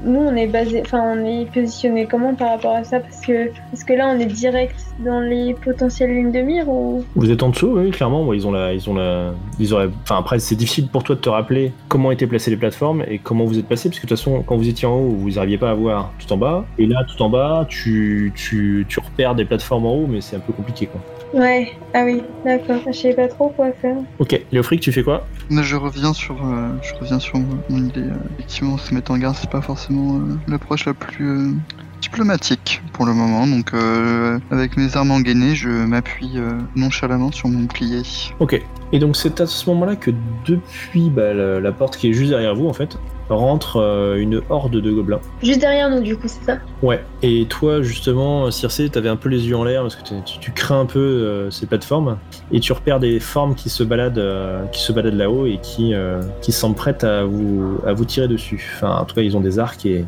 A: nous, on est basé, enfin, on est positionné comment par rapport à ça? Parce que, parce que là, on est direct dans les potentielles lignes de mire ou?
C: Vous êtes en dessous, oui, clairement. ouais, ils ont la, ils ont la, ils auraient. Enfin après, c'est difficile pour toi de te rappeler comment étaient placées les plateformes et comment vous êtes passé, parce que de toute façon, quand vous étiez en haut, vous n'arriviez pas à voir tout en bas, et là, tout en bas, tu, tu, tu repères des plateformes en haut, mais c'est un peu compliqué, quoi.
A: Ouais. Ah oui. D'accord. Je sais pas trop quoi faire.
C: Ok, Léofric, tu fais quoi?
E: Je reviens sur euh, je reviens sur mon mon idée. euh, effectivement, se mettre en garde, c'est pas forcément euh, l'approche la plus euh, diplomatique pour le moment. Donc euh, avec mes armes engainées, je m'appuie euh, nonchalamment sur mon bouclier.
C: Ok. Et donc c'est à ce moment-là que depuis bah, la, la porte qui est juste derrière vous en fait, rentre euh, une horde de gobelins.
A: Juste derrière nous, du coup, c'est ça?
C: Ouais. Et toi justement, Circe, t'avais un peu les yeux en l'air parce que tu, tu crains un peu euh, ces plateformes et tu repères des formes qui se baladent, euh, qui se baladent là-haut et qui, euh, qui semblent prêtes à vous, à vous tirer dessus. Enfin, en tout cas, ils ont des arcs et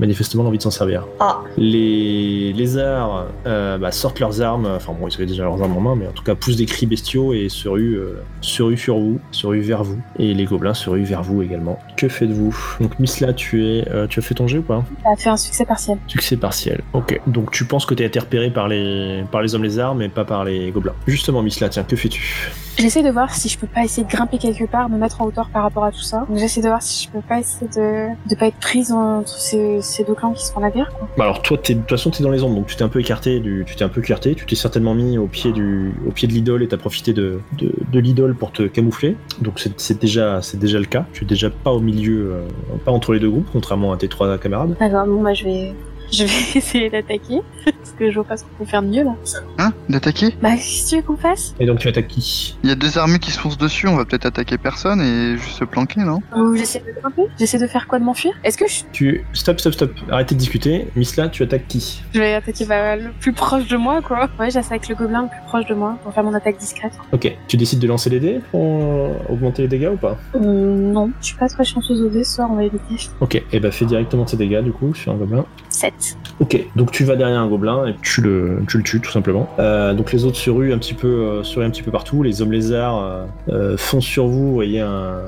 C: manifestement l'envie de s'en servir.
A: Ah.
C: Les lézards euh, bah, sortent leurs armes, enfin bon, ils avaient déjà leurs armes en main, mais en tout cas poussent des cris bestiaux et se ruent, euh, se ruent sur vous, se ruent vers vous. Et les gobelins se ruent vers vous également. Que faites-vous Donc Misla, tu, es, euh, tu as fait ton jet ou pas?
B: Ça a fait un succès partiel.
C: Succès partiel. Ok. Donc tu penses que tu as été repéré par les, par les hommes lézards, mais pas par les gobelins. Justement, Misla, tiens, que fais-tu?
B: J'essaie de voir si je peux pas essayer de grimper quelque part, me mettre en hauteur par rapport à tout ça. J'essaie de voir si je peux pas essayer de de pas être prise entre ces, ces deux clans qui se font la guerre. Quoi.
C: Bah alors toi, de toute façon, t'es dans les ombres, donc tu t'es un peu écarté, du, tu t'es un peu écarté, tu t'es certainement mis au pied du, au pied de l'idole et t'as profité de, de, de l'idole pour te camoufler. Donc c'est c'est déjà, c'est déjà le cas. Tu es déjà pas au milieu, euh, pas entre les deux groupes, contrairement à tes trois camarades.
B: D'accord, bon bah je vais je vais essayer d'attaquer parce que je vois pas ce qu'on peut faire de mieux là.
E: Hein D'attaquer?
B: Bah qu'est-ce que tu veux qu'on fasse?
C: Et donc tu attaques qui?
E: Il y a deux armées qui se foncent dessus, on va peut-être attaquer personne et juste se planquer, non?
B: Ou j'essaie de grimper? J'essaie de faire quoi de m'enfuir? Est-ce que je,
C: Tu stop, stop, stop. Arrêtez de discuter. Misla, tu attaques qui?
B: Je vais attaquer bah, le plus proche de moi quoi Ouais j'attaque le gobelin le plus proche de moi pour faire mon attaque discrète.
C: Ok. Tu décides de lancer les dés pour euh, augmenter les dégâts ou pas?
B: Hum, non, je suis pas très chanceuse au dé ce soir on va éviter.
C: Ok. Et bah fais directement tes dégâts du coup sur un gobelin.
B: 7.
C: Ok, donc tu vas derrière un gobelin et tu le, tu le tues tout simplement. Euh, donc les autres se ruent un petit peu, euh, se ruent un petit peu partout. Les hommes lézards euh, euh, foncent sur vous. Vous voyez un,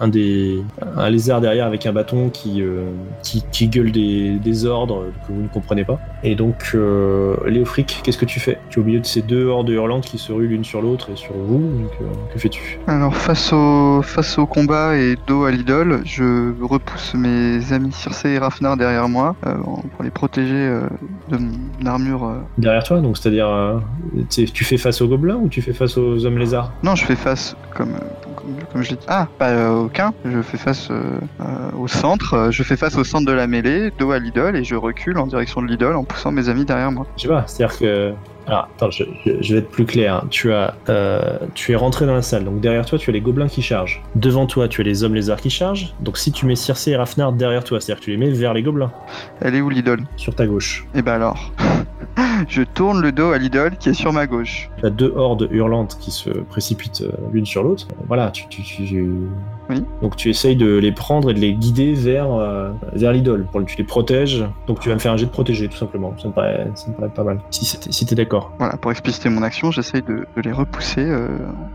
C: un des un lézard derrière avec un bâton qui euh, qui, qui gueule des, des ordres que vous ne comprenez pas. Et donc euh, Léofric, qu'est-ce que tu fais? Tu es au milieu de ces deux hordes hurlantes qui se ruent l'une sur l'autre et sur vous. Donc euh, que fais-tu?
E: Alors face au face au combat et dos à l'idole, je repousse mes amis Circe et Rafnar derrière moi euh, pour les protéger euh, de mon armure. euh.
C: Derrière toi, donc c'est-à-dire euh, tu fais face aux gobelins ou tu fais face aux hommes lézards?
E: Non, je fais face comme comme, je l'ai dit. Ah, pas euh, aucun. Je fais face euh, euh, au centre. Je fais face au centre de la mêlée, dos à l'idole et je recule en direction de l'idole en poussant mes amis derrière moi.
C: Je sais pas, c'est-à-dire que. Alors, attends, je, vais être plus clair. Tu, as, euh, tu es rentré dans la salle, donc derrière toi, tu as les gobelins qui chargent. Devant toi, tu as les hommes lézards qui chargent. Donc, si tu mets Circe et Rafnar derrière toi, c'est-à-dire que tu les mets vers les gobelins,
E: Elle est où l'idole?
C: Sur ta gauche.
E: Et ben alors, je tourne le dos à l'idole qui est sur ma gauche.
C: Tu as deux hordes hurlantes qui se précipitent euh, l'une sur l'autre. Voilà, tu, tu, tu-
E: Oui.
C: Donc, tu essayes de les prendre et de les guider vers, euh, vers l'idole. Pour Tu les protèges. Donc, tu vas me faire un jet de protéger, tout simplement. Ça me paraît, ça me paraît pas mal. Si, t'es d'accord.
E: Voilà, pour expliciter mon action, j'essaye de, de les repousser euh,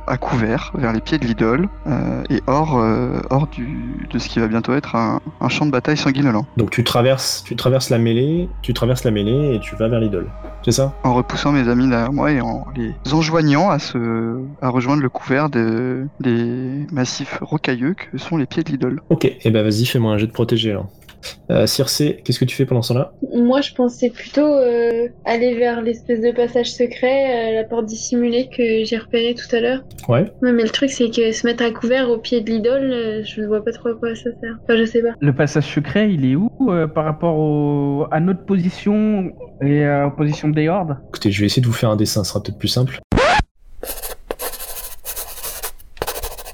E: à couvert vers les pieds de l'idole euh, et hors, euh, hors du, de ce qui va bientôt être un, un champ de bataille sanguinolent.
C: Donc tu traverses, tu traverses la mêlée, tu traverses la mêlée et tu vas vers l'idole. C'est ça?
E: En repoussant mes amis derrière moi et en les enjoignant à, se, à rejoindre le couvert de, des massifs rocailleux que sont les pieds de l'idole.
C: Ok, et ben vas-y, fais-moi un jet de protégé alors. Euh, Circe, qu'est-ce que tu fais pendant ce temps-là?
A: Moi, je pensais plutôt euh, aller vers l'espèce de passage secret, euh, la porte dissimulée que j'ai repérée tout à l'heure.
C: Ouais.
A: Ouais, mais le truc, c'est que se mettre à couvert au pied de l'idole, euh, je ne vois pas trop à quoi ça sert. Enfin, je sais pas.
F: Le passage secret, il est où euh, par rapport au... à notre position et à la position des hordes?
C: Écoutez, je vais essayer de vous faire un dessin, ce sera peut-être plus simple.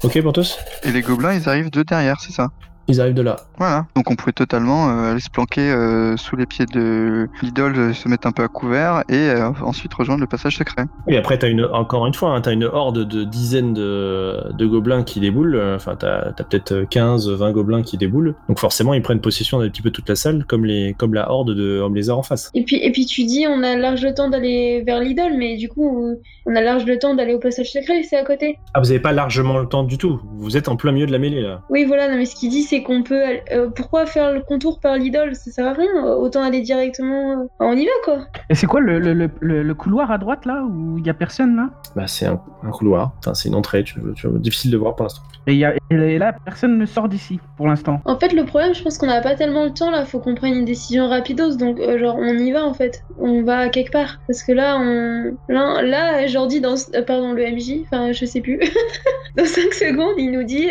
C: Ok, Portos
E: Et les gobelins, ils arrivent de derrière, c'est ça?
C: Ils arrivent de là.
E: Voilà. Donc on pouvait totalement euh, aller se planquer euh, sous les pieds de l'idole, euh, se mettre un peu à couvert et euh, ensuite rejoindre le passage secret.
C: Et après, t'as une, encore une fois, hein, t'as une horde de dizaines de, de gobelins qui déboulent. Enfin, t'as as, peut-être 15, 20 gobelins qui déboulent. Donc forcément, ils prennent possession d'un petit peu toute la salle, comme, les, comme la horde de hommes lézards en face.
A: Et puis, et puis tu dis, on a large le temps d'aller vers l'idole, mais du coup, on a large le temps d'aller au passage secret, c'est à côté.
C: Ah, vous avez pas largement le temps du tout. Vous êtes en plein milieu de la mêlée, là.
A: Oui, voilà, non, mais ce qu'il dit, c'est qu'on peut. aller- euh, pourquoi faire le contour par l'idole? Ça sert à rien. Autant aller directement. euh, On y va, quoi.
F: Et c'est quoi le, le, le, le- le couloir à droite là où il y a personne là?
C: Bah, c'est un, un couloir. Enfin, c'est une entrée. Tu, tu, difficile de voir pour l'instant.
F: et, il y a, et là, personne ne sort d'ici pour l'instant.
A: En fait, le problème, je pense qu'on n'a pas tellement le temps là. Faut qu'on prenne une décision rapidos. Donc, euh, genre, on y va en fait. On va quelque part. Parce que là, on. Là, là dit dans. euh, pardon, le MJ. Enfin, je sais plus. dans 5 secondes, il nous dit.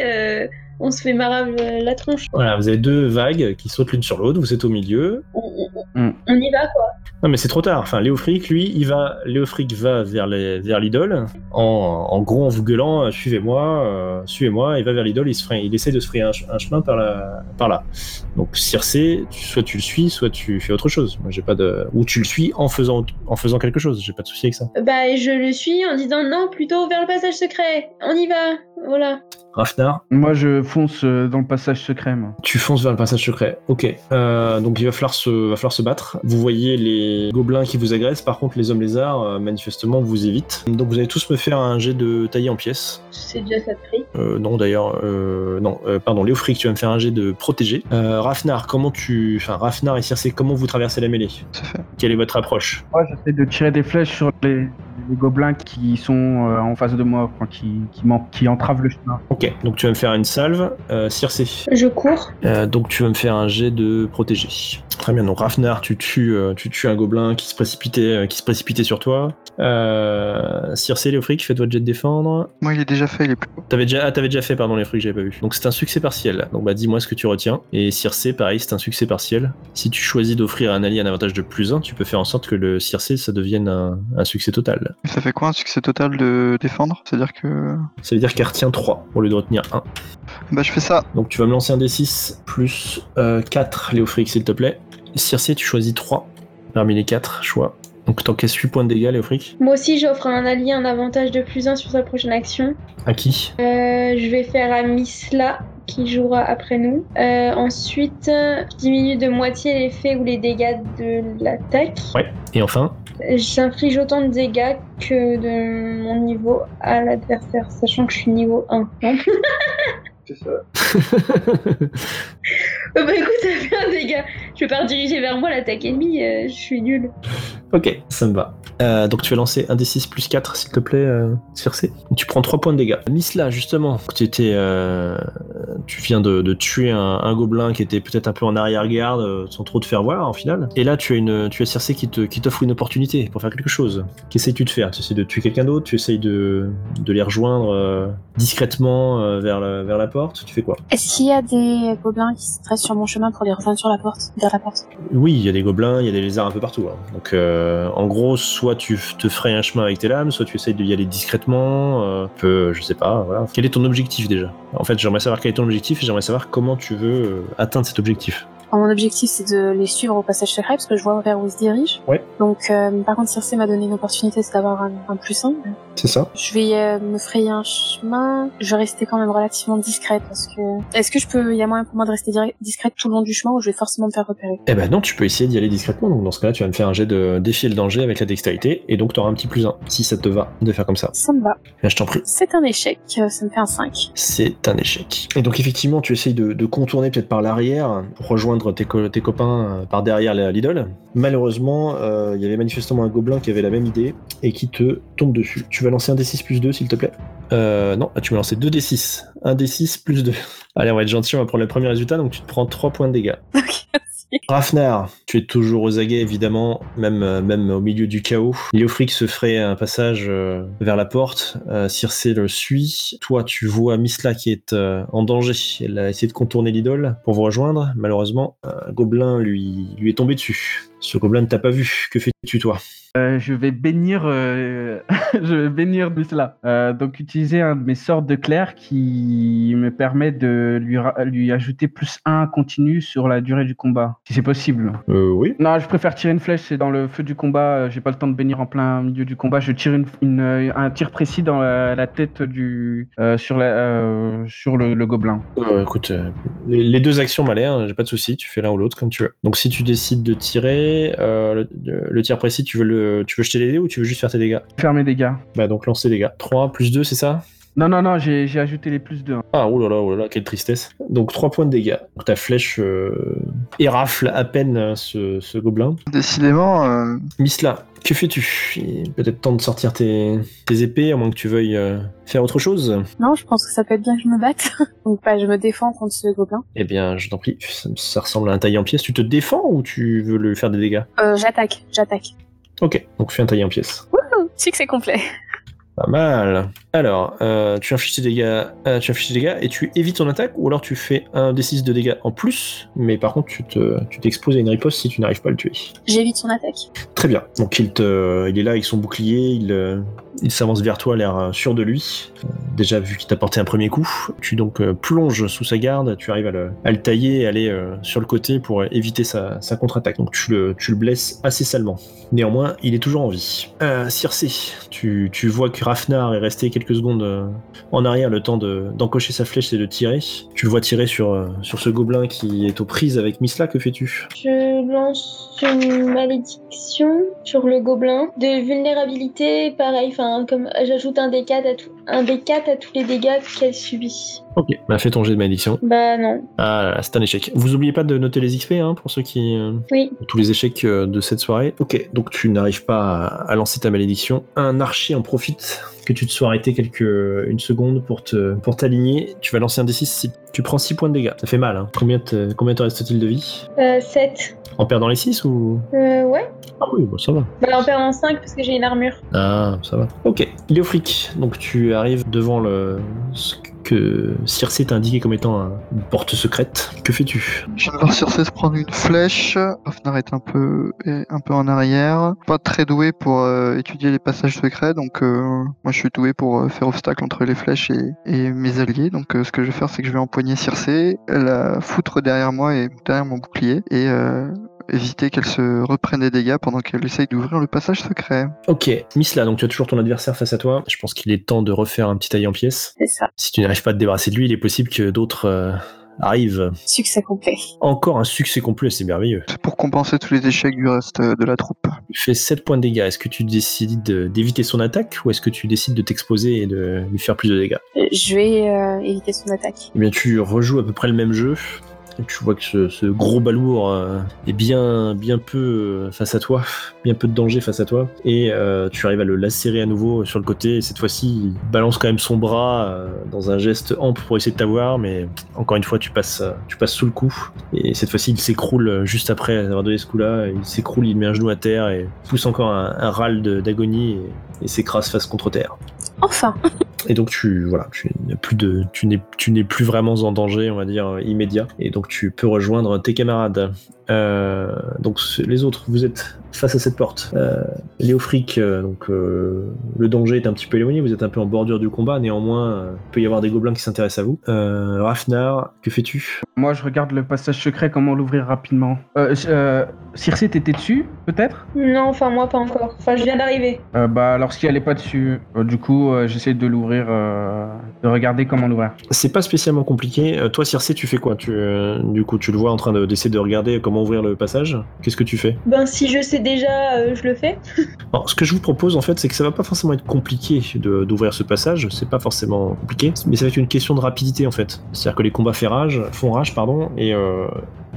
A: On se fait marave euh, la tronche.
C: Voilà, vous avez deux vagues qui sautent l'une sur l'autre, vous êtes au milieu.
A: On, on-
F: Mm.
A: on y va quoi.
C: Non mais c'est trop tard. Enfin, Léofric, lui, il va, Léofric va vers les, vers l'idole, en, en gros en vous gueulant, euh, suivez-moi, euh, suivez-moi. Il va vers l'idole, il se il essaie de se frayer un, ch- un chemin par la, par là. Donc Circé, soit tu le suis, soit tu fais autre chose. Moi, j'ai pas de, ou tu le suis en faisant, en faisant quelque chose. J'ai pas de souci avec ça.
A: Bah je le suis en disant non, plutôt vers le passage secret. On y va. Voilà.
C: Rafnar,
F: Moi, je fonce euh, dans le passage secret. Moi.
C: tu fonces vers le passage secret. Ok. Euh, donc il va falloir se, va falloir se battre. Vous voyez les gobelins qui vous agressent. Par contre, les hommes lézards, euh, manifestement, vous évitent. Donc vous allez tous me faire un jet de tailler en pièces.
A: C'est déjà ça de prix.
C: Euh, non d'ailleurs, euh, non, euh, pardon, Léofric, tu vas me faire un jet de protéger. Euh, Rafnar, comment tu, enfin Rafnar et Circé, comment vous traversez la mêlée? Quelle est votre approche?
F: Moi, j'essaie de tirer des flèches sur les, les gobelins qui sont euh, en face de moi, quoi, qui, qui, qui entravent le chemin.
C: Ok, donc tu vas me faire une salve, euh, Circé.
A: Je cours.
C: Euh, donc tu vas me faire un jet de protéger. Très bien, donc Rafnar, tu tues, euh, tu tues un gobelin qui se précipitait, euh, qui se précipitait sur toi. Euh, Circé, Léofric, faites votre jet de défendre.
E: Moi, il est déjà fait, il est plus haut.
C: T'avais déjà, ah, t'avais déjà fait, pardon, les fruits que j'avais pas vu. Donc c'est un succès partiel. Donc bah dis-moi ce que tu retiens. Et Circé, pareil, c'est un succès partiel. Si tu choisis d'offrir à un allié un avantage de plus 1, tu peux faire en sorte que le Circé, ça devienne un, un succès total.
E: Et ça fait quoi un succès total de défendre? C'est-à-dire que.
C: Ça veut dire qu'elle retient 3 au lieu de retenir 1.
E: Bah, je fais ça.
C: Donc tu vas me lancer un D6 plus euh, 4, Léofric, s'il te plaît. Circé, tu choisis 3 parmi les 4 choix. Donc t'encaisses 8 points de dégâts, Léofric.
A: Moi aussi j'offre à un allié un avantage de plus 1 sur sa prochaine action.
C: À qui?
A: Euh, je vais faire à Misla qui jouera après nous. Euh, ensuite, je diminue de moitié l'effet ou les dégâts de l'attaque.
C: Et enfin,
A: J'inflige autant de dégâts que de mon niveau à l'adversaire, sachant que je suis niveau 1.
E: C'est ça.
A: Euh, bah écoute, ça fait un dégât. Je vais pas rediriger vers moi l'attaque ennemie, euh, je suis nul.
C: Ok, ça me va. Euh, donc tu vas lancer un D6 plus 4, s'il te plaît, euh, Circé. Tu prends 3 points de dégâts. Misla, justement, tu étais, euh, tu viens de, de tuer un, un gobelin qui était peut-être un peu en arrière-garde, euh, sans trop te faire voir en finale. Et là, tu as une, tu as Circé qui te, qui t'offre une opportunité pour faire quelque chose. Qu'essayes-tu de faire? Tu essaies de tuer quelqu'un d'autre? Tu essayes de, de les rejoindre euh, discrètement euh, vers, la, vers la porte? Tu fais quoi?
B: Est-ce qu'il y a des gobelins qui se dressent sur mon chemin pour les rejoindre sur la porte, vers la porte?
C: Oui, il y a des gobelins, il y a des lézards un peu partout. hein. Donc, euh, en gros, soit tu te ferais un chemin avec tes lames, soit tu essayes d'y aller discrètement. Euh, peu, je sais pas. Quel est ton objectif déjà? En fait, j'aimerais savoir quel est ton objectif et j'aimerais savoir comment tu veux euh, atteindre cet objectif.
B: Alors, Mon objectif c'est de les suivre au passage secret parce que je vois vers où ils se dirigent.
C: Ouais.
B: Donc euh, par contre Circe m'a donné une opportunité c'est d'avoir un, un plus 1.
C: C'est ça
B: Je vais euh, me frayer un chemin. Je vais rester quand même relativement discrète parce que est-ce que je peux il y a moyen pour moi de rester discrète tout le long du chemin ou je vais forcément me faire repérer?
C: Eh ben non, tu peux essayer d'y aller discrètement. Donc, dans ce cas-là, tu vas me faire un jet de défier le danger avec la dextérité et donc tu auras un petit plus 1 si ça te va de faire comme ça.
B: Ça me va.
C: Bien, je t'en prie.
B: C'est un échec, euh, ça me fait un 5.
C: C'est un échec. Et donc effectivement, tu essayes de, de contourner peut-être par l'arrière pour rejoindre tes, tes copains euh, par derrière l'idole. Malheureusement, euh, il y avait manifestement un gobelin qui avait la même idée et qui te tombe dessus. Tu vas lancer un D6 plus 2 s'il te plaît? Euh, non, tu vas lancer 2 D6. Un D6 plus 2. Allez, on va être gentil, on va prendre le premier résultat, donc tu te prends 3 points de dégâts. Rafnar, tu es toujours aux aguets évidemment, même, euh, même au milieu du chaos. Léofric se ferait un passage euh, vers la porte, euh, Circé le suit. Toi, tu vois Misla qui est euh, en danger. Elle a essayé de contourner l'idole pour vous rejoindre. Malheureusement, un gobelin lui, lui est tombé dessus. Ce gobelin ne t'a pas vu. Que fais-tu toi
F: Euh, je vais bénir, euh, je vais bénir cela. Euh, donc utiliser un de mes sorts de clair qui me permet de lui, lui ajouter plus 1 continu sur la durée du combat, si c'est possible.
C: Euh, oui.
F: Non, je préfère tirer une flèche, c'est dans le feu du combat. J'ai pas le temps de bénir en plein milieu du combat. Je tire une, une, un tir précis dans la, la tête du sur la sur le, le gobelin.
C: Écoute, les, les deux actions m'allaient, j'ai pas de souci, tu fais l'un ou l'autre comme tu veux. Donc si tu décides de tirer, le, le tir précis, tu veux, le, tu veux jeter les dés ou tu veux juste faire tes dégâts
F: Faire mes dégâts.
C: Bah donc lancer les dégâts. 3 plus 2, c'est ça?
F: Non, non, non, j'ai j'ai ajouté les plus 2.
C: Ah, oh là là, oh là là, quelle tristesse. Donc 3 points de dégâts. Donc ta flèche euh, érafle à peine euh, ce, ce gobelin.
E: Décidément, euh,
C: Misla, que fais-tu? Il est peut-être temps de sortir tes, tes épées, à moins que tu veuilles euh, faire autre chose.
B: Non, je pense que ça peut être bien que je me batte. Donc bah je me défends contre ce gobelin.
C: Eh bien, je t'en prie, ça, ça ressemble à un taillé en pièces. Tu te défends ou tu veux lui faire des dégâts?
B: Euh, j'attaque, j'attaque.
C: Ok, donc fais un taillé en pièces.
B: Wouhou, succès complet.
C: Pas mal. Alors, euh, tu infliges tes dégâts, euh, tu infliges tes dégâts et tu évites ton attaque, ou alors tu fais un d6 de dégâts en plus, mais par contre tu te, tu t'exposes à une riposte si tu n'arrives pas à le tuer.
B: J'évite son attaque.
C: Très bien. Donc il te, il est là avec son bouclier, il, euh, il s'avance vers toi, l'air sûr de lui. Déjà vu qu'il t'a porté un premier coup, tu donc plonges sous sa garde, tu arrives à le, à le tailler et aller sur le côté pour éviter sa, sa contre-attaque. Donc tu le, tu le blesses assez salement. Néanmoins, il est toujours en vie. Euh, Circé, tu, tu vois que Rafnar est resté quelques secondes euh, en arrière, le temps de- d'encocher sa flèche et de tirer. Tu le vois tirer sur, euh, sur ce gobelin qui est aux prises avec Misla. Que fais-tu?
A: Je lance une malédiction sur le gobelin. De vulnérabilité, pareil, enfin, comme j'ajoute un D4 à, tout, un D4 à tous les dégâts qu'elle subit.
C: Ok, bah fais ton jet de malédiction.
A: Bah non.
C: Ah, c'est un échec. Vous oubliez pas de noter les XP hein, pour ceux qui. euh,
A: Oui.
C: tous les échecs de cette soirée. Ok, donc tu n'arrives pas à, à lancer ta malédiction. Un archer en profite que tu te sois arrêté quelques une seconde pour te pour t'aligner. Tu vas lancer un D6. Si tu prends 6 points de dégâts, ça fait mal. Hein. Combien te, combien te reste-t-il de vie?
A: Euh, 7.
C: En perdant les 6 ou?
A: Euh, ouais.
C: Ah oui, bon, ça va.
A: Bah, en perdant 5 parce que j'ai une armure.
C: Ah, ça va. Ok, Léofric, donc tu arrives devant le que Circe t'a indiqué comme étant un- une porte secrète. Que fais-tu?
E: Je de voir Circe prendre une flèche. Hofnar est un peu, est un peu en arrière. Pas très doué pour euh, étudier les passages secrets, donc euh, moi je suis doué pour euh, faire obstacle entre les flèches et, mes alliés. Donc ce que je vais faire, c'est que je vais empoigner Circe, la foutre derrière moi et derrière mon bouclier, et éviter qu'elle se reprenne des dégâts pendant qu'elle essaye d'ouvrir le passage secret.
C: Ok, Misla, donc tu as toujours ton adversaire face à toi. Je pense qu'il est temps de refaire un petit taille en pièces.
B: C'est ça.
C: Si tu n'arrives pas à te débarrasser de lui, il est possible que d'autres euh, arrivent.
B: Succès complet.
C: Encore un succès complet, c'est merveilleux.
E: C'est pour compenser tous les échecs du reste euh, de la troupe.
C: Il fait 7 points de dégâts. Est-ce que tu décides de- d'éviter son attaque ou est-ce que tu décides de t'exposer et de lui faire plus de dégâts?
B: Je vais euh, éviter son attaque.
C: Eh bien, tu rejoues à peu près le même jeu. Tu vois que ce, gros balourd euh, est bien, bien peu euh, face à toi, bien peu de danger face à toi, et euh, tu arrives à le lacérer à nouveau sur le côté. Et cette fois-ci, il balance quand même son bras dans un geste ample pour essayer de t'avoir, mais encore une fois, tu passes, tu passes sous le coup. Et cette fois-ci, il s'écroule juste après avoir donné ce coup-là. Il s'écroule, il met un genou à terre et pousse encore un, râle d'agonie et, et s'écrase face contre terre.
B: Enfin
C: Et donc tu voilà, tu n'es plus de, tu n'es, tu n'es plus vraiment en danger, on va dire immédiat. Et donc tu peux rejoindre tes camarades. Euh, donc les autres, vous êtes face à cette porte. Euh, Léofric, euh, donc euh, le danger est un petit peu éloigné. Vous êtes un peu en bordure du combat. Néanmoins, euh, il peut y avoir des gobelins qui s'intéressent à vous. Euh, Rafnar, que fais-tu?
F: Moi, je regarde le passage secret, comment l'ouvrir rapidement. Euh, euh, Circe, t'étais dessus, peut-être?
A: Non, enfin, moi pas encore. Enfin, je viens d'arriver.
F: euh, Bah, lorsqu'il n'est pas dessus, euh, du coup, euh, j'essaie de l'ouvrir, euh, de regarder comment l'ouvrir.
C: C'est pas spécialement compliqué. Euh, toi, Circe, tu fais quoi? Tu, euh, Du coup, tu le vois en train de- d'essayer de regarder comment ouvrir le passage. Qu'est-ce que tu fais?
A: Ben, si je sais déjà, euh, je le fais.
C: Alors, ce que je vous propose en fait, c'est que ça va pas forcément être compliqué de- d'ouvrir ce passage. C'est pas forcément compliqué, mais ça va être une question de rapidité en fait. C'est-à-dire que les combats fait rage, font rage, pardon, et euh,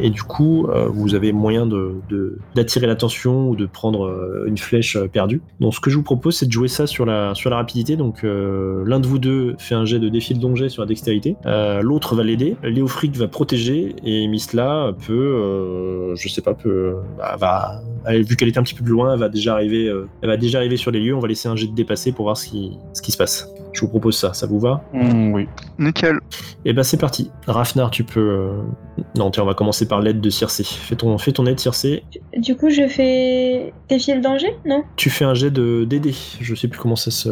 C: et du coup, euh, vous avez moyen de de- d'attirer l'attention ou de prendre une flèche perdue. Donc, ce que je vous propose, c'est de jouer ça sur la sur la rapidité. Donc, l'un de vous deux fait un jet de défi de danger sur la dextérité. L'autre va l'aider. Léofric va protéger et Misla peut, euh, je sais pas, peut, bah, va elle, vu qu'elle était un petit peu plus loin, elle va déjà arriver, euh, elle va déjà arriver sur les lieux. On va laisser un jet de dépassé pour voir ce qui, ce qui se passe. Je vous propose ça, ça vous va?
F: Hmm, oui.
E: Nickel.
C: Et ben c'est parti. Rafnar, tu peux. euh, Non, tiens, on va commencer par l'aide de Circe. Fais ton, fais ton aide, Circe.
A: Du coup, je fais défier le danger Non?
C: Tu fais un jet de DD. Je sais plus comment ça se.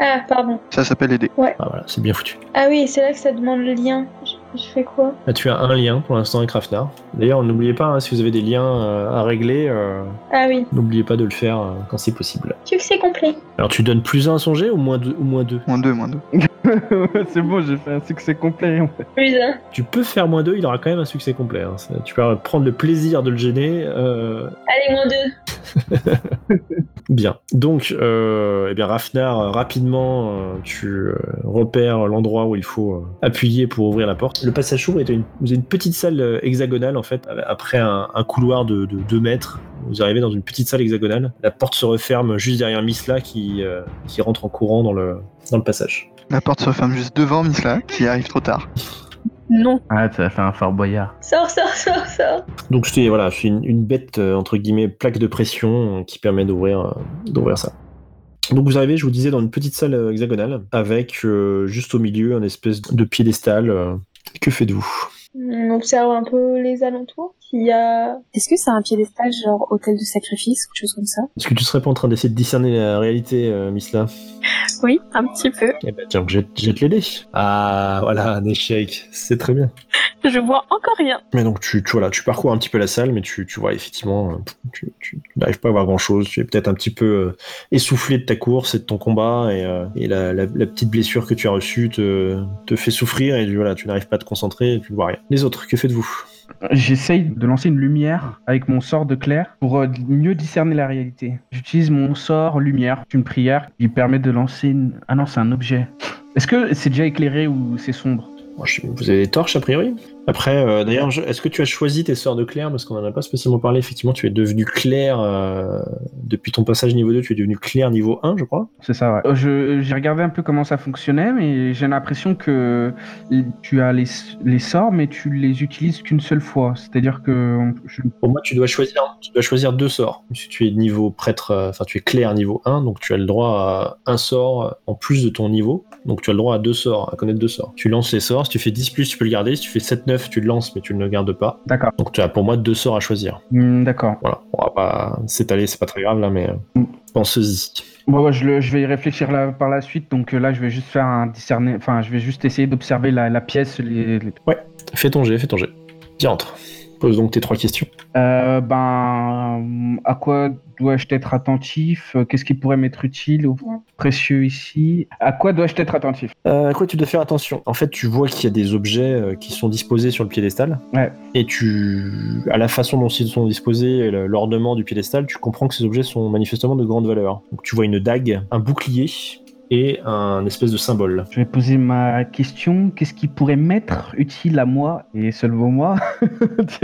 A: Ah, pardon.
E: Ça s'appelle aider.
C: Ah voilà, c'est bien foutu.
A: Ah oui, c'est là que ça demande le lien. Je, je fais quoi
C: Là, tu as un lien pour l'instant avec Rafnar. D'ailleurs, n'oubliez pas, hein, si vous avez des liens euh, à régler, euh,
A: Ah oui.
C: n'oubliez pas de le faire euh, quand c'est possible.
A: Succès complet.
C: Alors, tu donnes plus un à son jet ou moins deux, ou moins deux
E: Moins deux, moins deux.
F: c'est bon, j'ai fait un succès complet. en fait.
A: Plus un.
C: Tu peux faire moins deux, il aura quand même un succès complet. hein. Tu peux prendre le plaisir de le gêner. euh,
A: Allez, moins deux.
C: Bien. Donc, euh, eh bien, Rafnar, rapidement, euh, tu euh, repères l'endroit où il faut euh, appuyer pour ouvrir la porte. Le passage s'ouvre et une, vous avez une petite salle euh, hexagonale, en fait, après un, un couloir de 2 mètres. Vous arrivez dans une petite salle hexagonale. La porte se referme juste derrière Misla qui, euh, qui rentre en courant dans le, dans le passage.
E: La porte se referme juste devant Misla, qui arrive trop tard.
B: Non.
F: Ah, ça a fait un fort boyard.
A: Sors, sors, sors, sors.
C: Donc, c'est voilà, c'est une, une bête, euh, entre guillemets, plaque de pression euh, qui permet d'ouvrir euh, d'ouvrir ça. Donc vous arrivez, je vous disais, dans une petite salle euh, hexagonale, avec euh, juste au milieu un espèce de piédestal. Que faites-vous?
A: On observe un peu les alentours. S'il y a.
B: Est-ce que c'est un piédestal genre hôtel de sacrifice ou quelque chose comme ça?
C: Est-ce que tu serais pas en train d'essayer de discerner la réalité, euh, Misla
B: Oui, un petit peu.
C: Eh ben tiens, jette, jette les dés. Ah, voilà, un échec. C'est très bien.
B: Je vois encore rien.
C: Mais donc tu, tu, voilà, tu parcours un petit peu la salle, mais tu, tu vois effectivement, euh, tu, tu n'arrives pas à voir grand-chose. Tu es peut-être un petit peu euh, essoufflé de ta course et de ton combat, et, euh, et la, la- la petite blessure que tu as reçue te, te fait souffrir, et voilà, tu n'arrives pas à te concentrer, et tu ne vois rien. Les autres, que faites-vous?
F: J'essaye de lancer une lumière avec mon sort de clair pour euh, mieux discerner la réalité. J'utilise mon sort lumière, une prière qui permet de lancer une... Ah non, c'est un objet. Est-ce que c'est déjà éclairé ou c'est sombre?
C: Vous avez des torches a priori? Après, euh, d'ailleurs, est-ce que tu as choisi tes sorts de clair Parce qu'on n'en a pas spécialement parlé. Effectivement, tu es devenu clair euh, depuis ton passage niveau 2, tu es devenu clair niveau 1, je crois.
F: C'est ça, ouais. J'ai regardé un peu comment ça fonctionnait, mais j'ai l'impression que tu as les, les sorts, mais tu les utilises qu'une seule fois. C'est-à-dire que je-
C: Pour moi, tu dois choisir, tu dois choisir deux sorts. Si tu es niveau prêtre, euh, enfin, tu es clair niveau 1, donc tu as le droit à un sort en plus de ton niveau. Donc tu as le droit à deux sorts, à connaître deux sorts. Tu lances les sorts, si tu fais 10 plus, tu peux le garder. Si tu fais 7-9, tu le lances, mais tu ne le gardes pas.
F: D'accord.
C: Donc tu as pour moi deux sorts à choisir.
F: Hmm, D'accord.
C: Voilà, on va pas s'étaler, c'est pas très grave là, mais euh,
F: Mm.
C: pense-y.
F: Bon, ouais, je, le- je vais y réfléchir là, par la suite. Donc euh, là, je vais juste faire un discerner. Enfin, je vais juste essayer d'observer la, la pièce. Les, les-
C: Fais ton jet, fais ton jet. Diantre. Pose donc tes trois questions.
F: Euh, ben, à quoi dois-je être attentif? Euh, Qu'est-ce qui pourrait m'être utile ou précieux ici? À quoi dois-je être attentif?
C: Euh, à quoi tu dois faire attention? En fait, tu vois qu'il y a des objets qui sont disposés sur le piédestal.
F: Ouais.
C: Et tu, à la façon dont ils sont disposés, l'ornement du piédestal, tu comprends que ces objets sont manifestement de grande valeur. Donc tu vois une dague, un bouclier et un espèce de symbole.
F: Je vais poser ma question. Qu'est-ce qui pourrait m'être utile à moi et seulement moi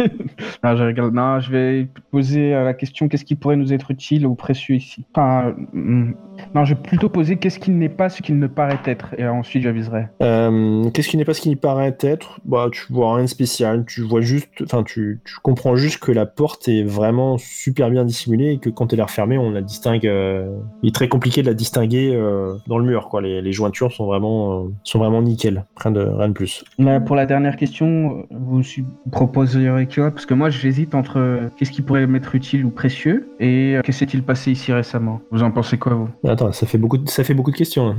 F: non, je rigole. Non, je vais poser euh, la question qu'est-ce qui pourrait nous être utile ou précieux ici? Enfin, hmm, non, je vais plutôt poser qu'est-ce qui n'est pas ce qu'il ne paraît être? Et ensuite j'aviserai.
C: Euh, Qu'est-ce qui n'est pas ce qui n'y paraît être? Bah, tu vois rien de spécial. Tu vois juste, enfin, tu, tu comprends juste que la porte est vraiment super bien dissimulée et que quand elle est refermée, on la distingue. euh, Il est très compliqué de la distinguer euh, dans le mur, quoi. Les, les jointures sont vraiment, euh, sont vraiment nickel. Rien de, rien de plus.
F: Là, pour la dernière question, vous proposeriez quoi? Parce que moi, j'hésite entre euh, qu'est-ce qui pourrait m'être utile ou précieux et euh, qu'est-ce qui s'est-il passé ici récemment? Vous en pensez quoi, vous?
C: Attends, ça fait beaucoup, de, ça fait beaucoup de questions. hein.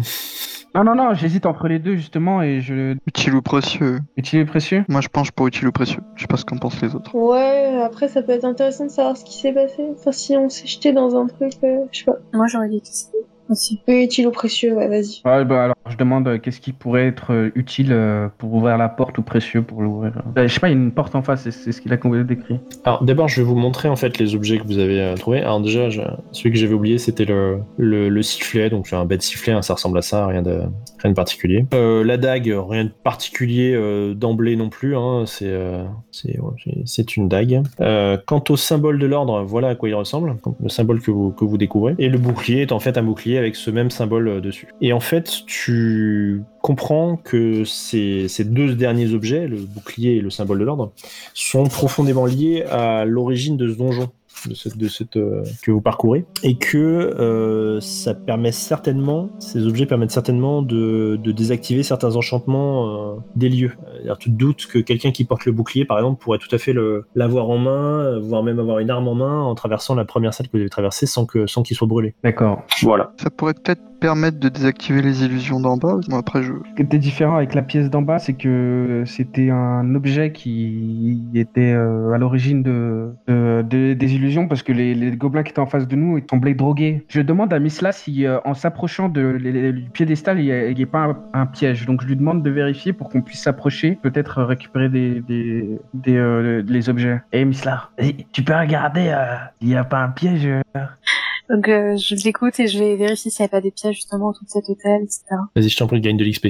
F: Non, non, non, j'hésite entre les deux justement et je.
E: Utile ou précieux?
F: Utile et précieux?
E: Moi je penche pour utile ou précieux. Je sais pas ce qu'en pensent les autres.
A: Ouais, après ça peut être intéressant de savoir ce qui s'est passé. Enfin, si on s'est jeté dans un truc, euh, je sais pas.
B: Moi, j'aurais dit que c'était aussi.
A: Oui, utile ou précieux, ouais, vas-y.
F: Ouais, bah alors je demande euh, qu'est-ce qui pourrait être euh, utile euh, pour ouvrir la porte ou précieux pour l'ouvrir. Euh, je sais pas, il y a une porte en face, c'est- c'est ce qu'il a décrit.
C: Alors d'abord, je vais vous montrer en fait les objets que vous avez euh, trouvés. Alors déjà, je- celui que j'avais oublié, c'était le, le, le sifflet. Donc un bête sifflet, hein, ça ressemble à ça, rien de, rien de particulier. Euh, la dague, rien de particulier euh, d'emblée non plus. Hein, c'est euh, c'est ouais, c'est- c'est une dague. Euh, quant au symbole de l'ordre, voilà à quoi il ressemble. Le symbole que vous, que vous découvrez. Et le bouclier est en fait un bouclier avec ce même symbole euh, dessus. Et en fait, tu comprends que ces, ces deux derniers objets, le bouclier et le symbole de l'ordre, sont profondément liés à l'origine de ce donjon de cette, de cette, euh, que vous parcourez. Et que euh, ça permet certainement ces objets permettent certainement de, de désactiver certains enchantements euh, des lieux. Alors, tu te doutes que quelqu'un qui porte le bouclier par exemple pourrait tout à fait le- l'avoir en main voire même avoir une arme en main en traversant la première salle que vous avez traversée sans que sans qu'il soit brûlé.
F: D'accord.
C: voilà.
E: Ça pourrait peut-être permettre de désactiver les illusions d'en bas. Après je.
F: Ce qui était différent avec la pièce d'en bas, c'est que c'était un objet qui était euh, à l'origine de, de- de- des illusions parce que les, gobelins qui étaient en face de nous ils semblaient drogués. Je demande à Misla si euh, en s'approchant de, du piédestal il n'y a, pas un, piège. Donc je lui demande de vérifier pour qu'on puisse s'approcher, peut-être récupérer des, des, des, euh, les objets. Eh Misla, tu peux regarder, il n'y a pas un piège
B: Donc, euh, je l'écoute et je vais vérifier s'il n'y a pas des pièges justement autour de cet hôtel, etc.
C: vas-y je t'en prie gagne de l'XP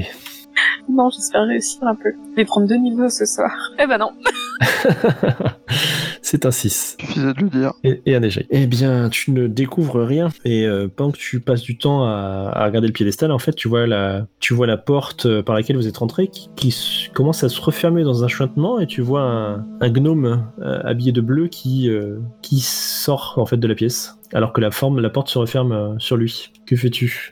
B: Non, j'espère réussir un peu. Je vais prendre deux niveaux ce soir. Eh ben non.
C: c'est un 6.
E: Suffisait de le dire.
C: Et, et un échec. Eh bien, tu ne découvres rien. Et euh, pendant que tu passes du temps à, à regarder le piédestal, en fait, tu vois la, tu vois la porte euh, par laquelle vous êtes rentré qui, commence à se refermer dans un chuintement et tu vois un, un gnome euh, habillé de bleu qui, euh, qui sort en fait de la pièce. Alors que la forme, la porte se referme euh, sur lui. Que fais-tu?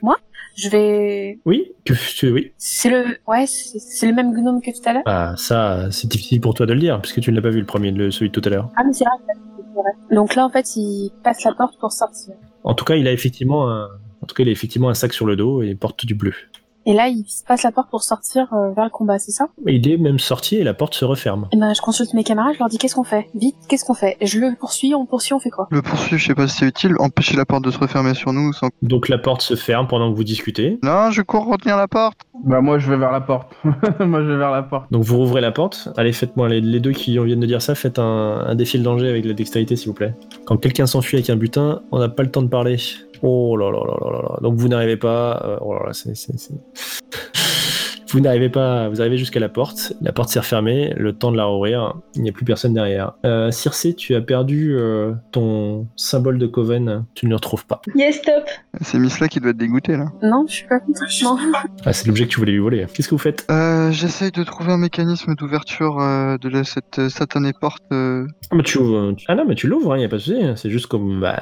B: Je vais.
C: Oui Que Oui.
B: C'est le. Ouais, c'est le même gnome que tout à l'heure.
C: Ah, ça, c'est difficile pour toi de le dire, puisque tu ne l'as pas vu le premier, le, celui de tout à l'heure.
B: Ah, mais c'est vrai. c'est vrai. Donc là, en fait, il passe la porte pour sortir.
C: En tout cas, il a effectivement un, en tout cas, il a effectivement un sac sur le dos et il porte du bleu.
B: Et là, il passe la porte pour sortir euh, vers le combat, c'est ça?
C: Il est même sorti et la porte se referme.
B: Et ben, je consulte mes camarades, je leur dis qu'est-ce qu'on fait? Vite, qu'est-ce qu'on fait? Je le poursuis, on poursuit, on fait quoi?
E: Le poursuivre, je sais pas si c'est utile. Empêcher la porte de se refermer sur nous sans.
C: Donc la porte se ferme pendant que vous discutez.
E: Non, je cours retenir la porte.
F: Bah moi je vais vers la porte. moi je vais vers la porte.
C: Donc vous rouvrez la porte. Allez, faites-moi les, deux qui viennent de dire ça, faites un, un défi de danger avec la dextérité, s'il vous plaît. Quand quelqu'un s'enfuit avec un butin, on n'a pas le temps de parler. Oh là là là là là là. Donc vous n'arrivez pas. euh, oh là là, c'est. Vous n'arrivez pas, vous arrivez jusqu'à la porte, la porte s'est refermée, le temps de la rouvrir, il n'y a plus personne derrière. Euh, Circé, tu as perdu euh, ton symbole de Coven, tu ne le retrouves pas.
A: Yes, stop.
E: C'est Miss-là qui doit être dégoûtée là.
B: Non, je suis pas contente. Non.
C: Ah, c'est l'objet que tu voulais lui voler. Qu'est-ce que vous faites?
E: Euh, J'essaye de trouver un mécanisme d'ouverture euh, de la- cette euh, satanée porte. euh.
C: Ah, bah, tu ouvres- tu- ah non, mais tu l'ouvres, il n'y a pas de souci. C'est juste comme bah,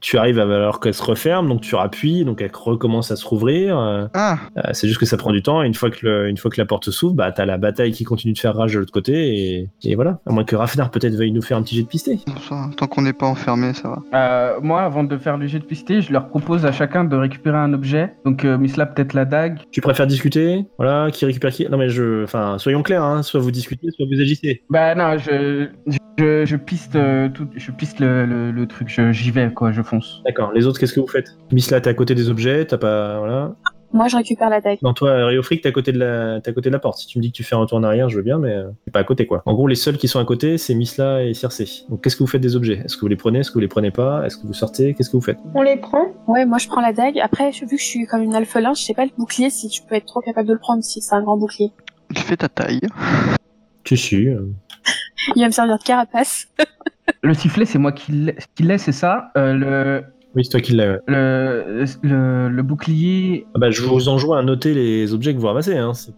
C: tu arrives à- alors qu'elle se referme, donc tu appuies, donc elle recommence à se rouvrir. euh,
E: Ah,
C: euh, c'est juste que ça prend du temps. Et une fois que, le- une fois que la porte s'ouvre, bah, t'as la bataille qui continue de faire rage de l'autre côté. Et, et voilà. À moins que Rafnar peut-être veuille nous faire un petit jet de pisté.
E: tant qu'on n'est pas enfermé, ça va.
F: Euh, moi avant de faire le jet de pisté, je leur propose à chacun de récupérer un objet. Donc euh, Misla peut-être la dague.
C: Tu préfères discuter? Voilà, qui récupère qui? Non, mais je. Enfin, soyons clairs, hein, soit vous discutez, soit vous agissez.
F: Bah non, je je, je piste euh, tout, je piste le, le, le truc. Je- J'y vais quoi, je fonce.
C: D'accord. Les autres, qu'est-ce que vous faites? Misla, t'es à côté des objets, t'as pas. Voilà.
B: Moi, je récupère la dague.
C: Non, toi, Riofric, t'es à côté de la, t'es à côté de la porte. Si tu me dis que tu fais un retour en arrière, je veux bien, mais euh, t'es pas à côté, quoi. En gros, les seuls qui sont à côté, c'est Misla et Circé. Donc, qu'est-ce que vous faites des objets? Est-ce que vous les prenez? Est-ce que vous les prenez pas? Est-ce que vous sortez? Qu'est-ce que vous faites?
A: On les prend
B: Ouais, moi, je prends la dague. Après, vu que je suis comme une alphelin, je sais pas le bouclier si tu peux être trop capable de le prendre si c'est un grand bouclier.
E: Fais ta taille.
C: Tu suis. euh.
B: Il va me servir de carapace.
F: Le sifflet, c'est moi qui l'ai, qui l'ai, c'est ça? Euh, le,
C: Oui, c'est toi qui l'as.
F: le, le, le bouclier.
C: Ah bah, je vous enjoins à noter les objets que vous ramassez. Hein. C'est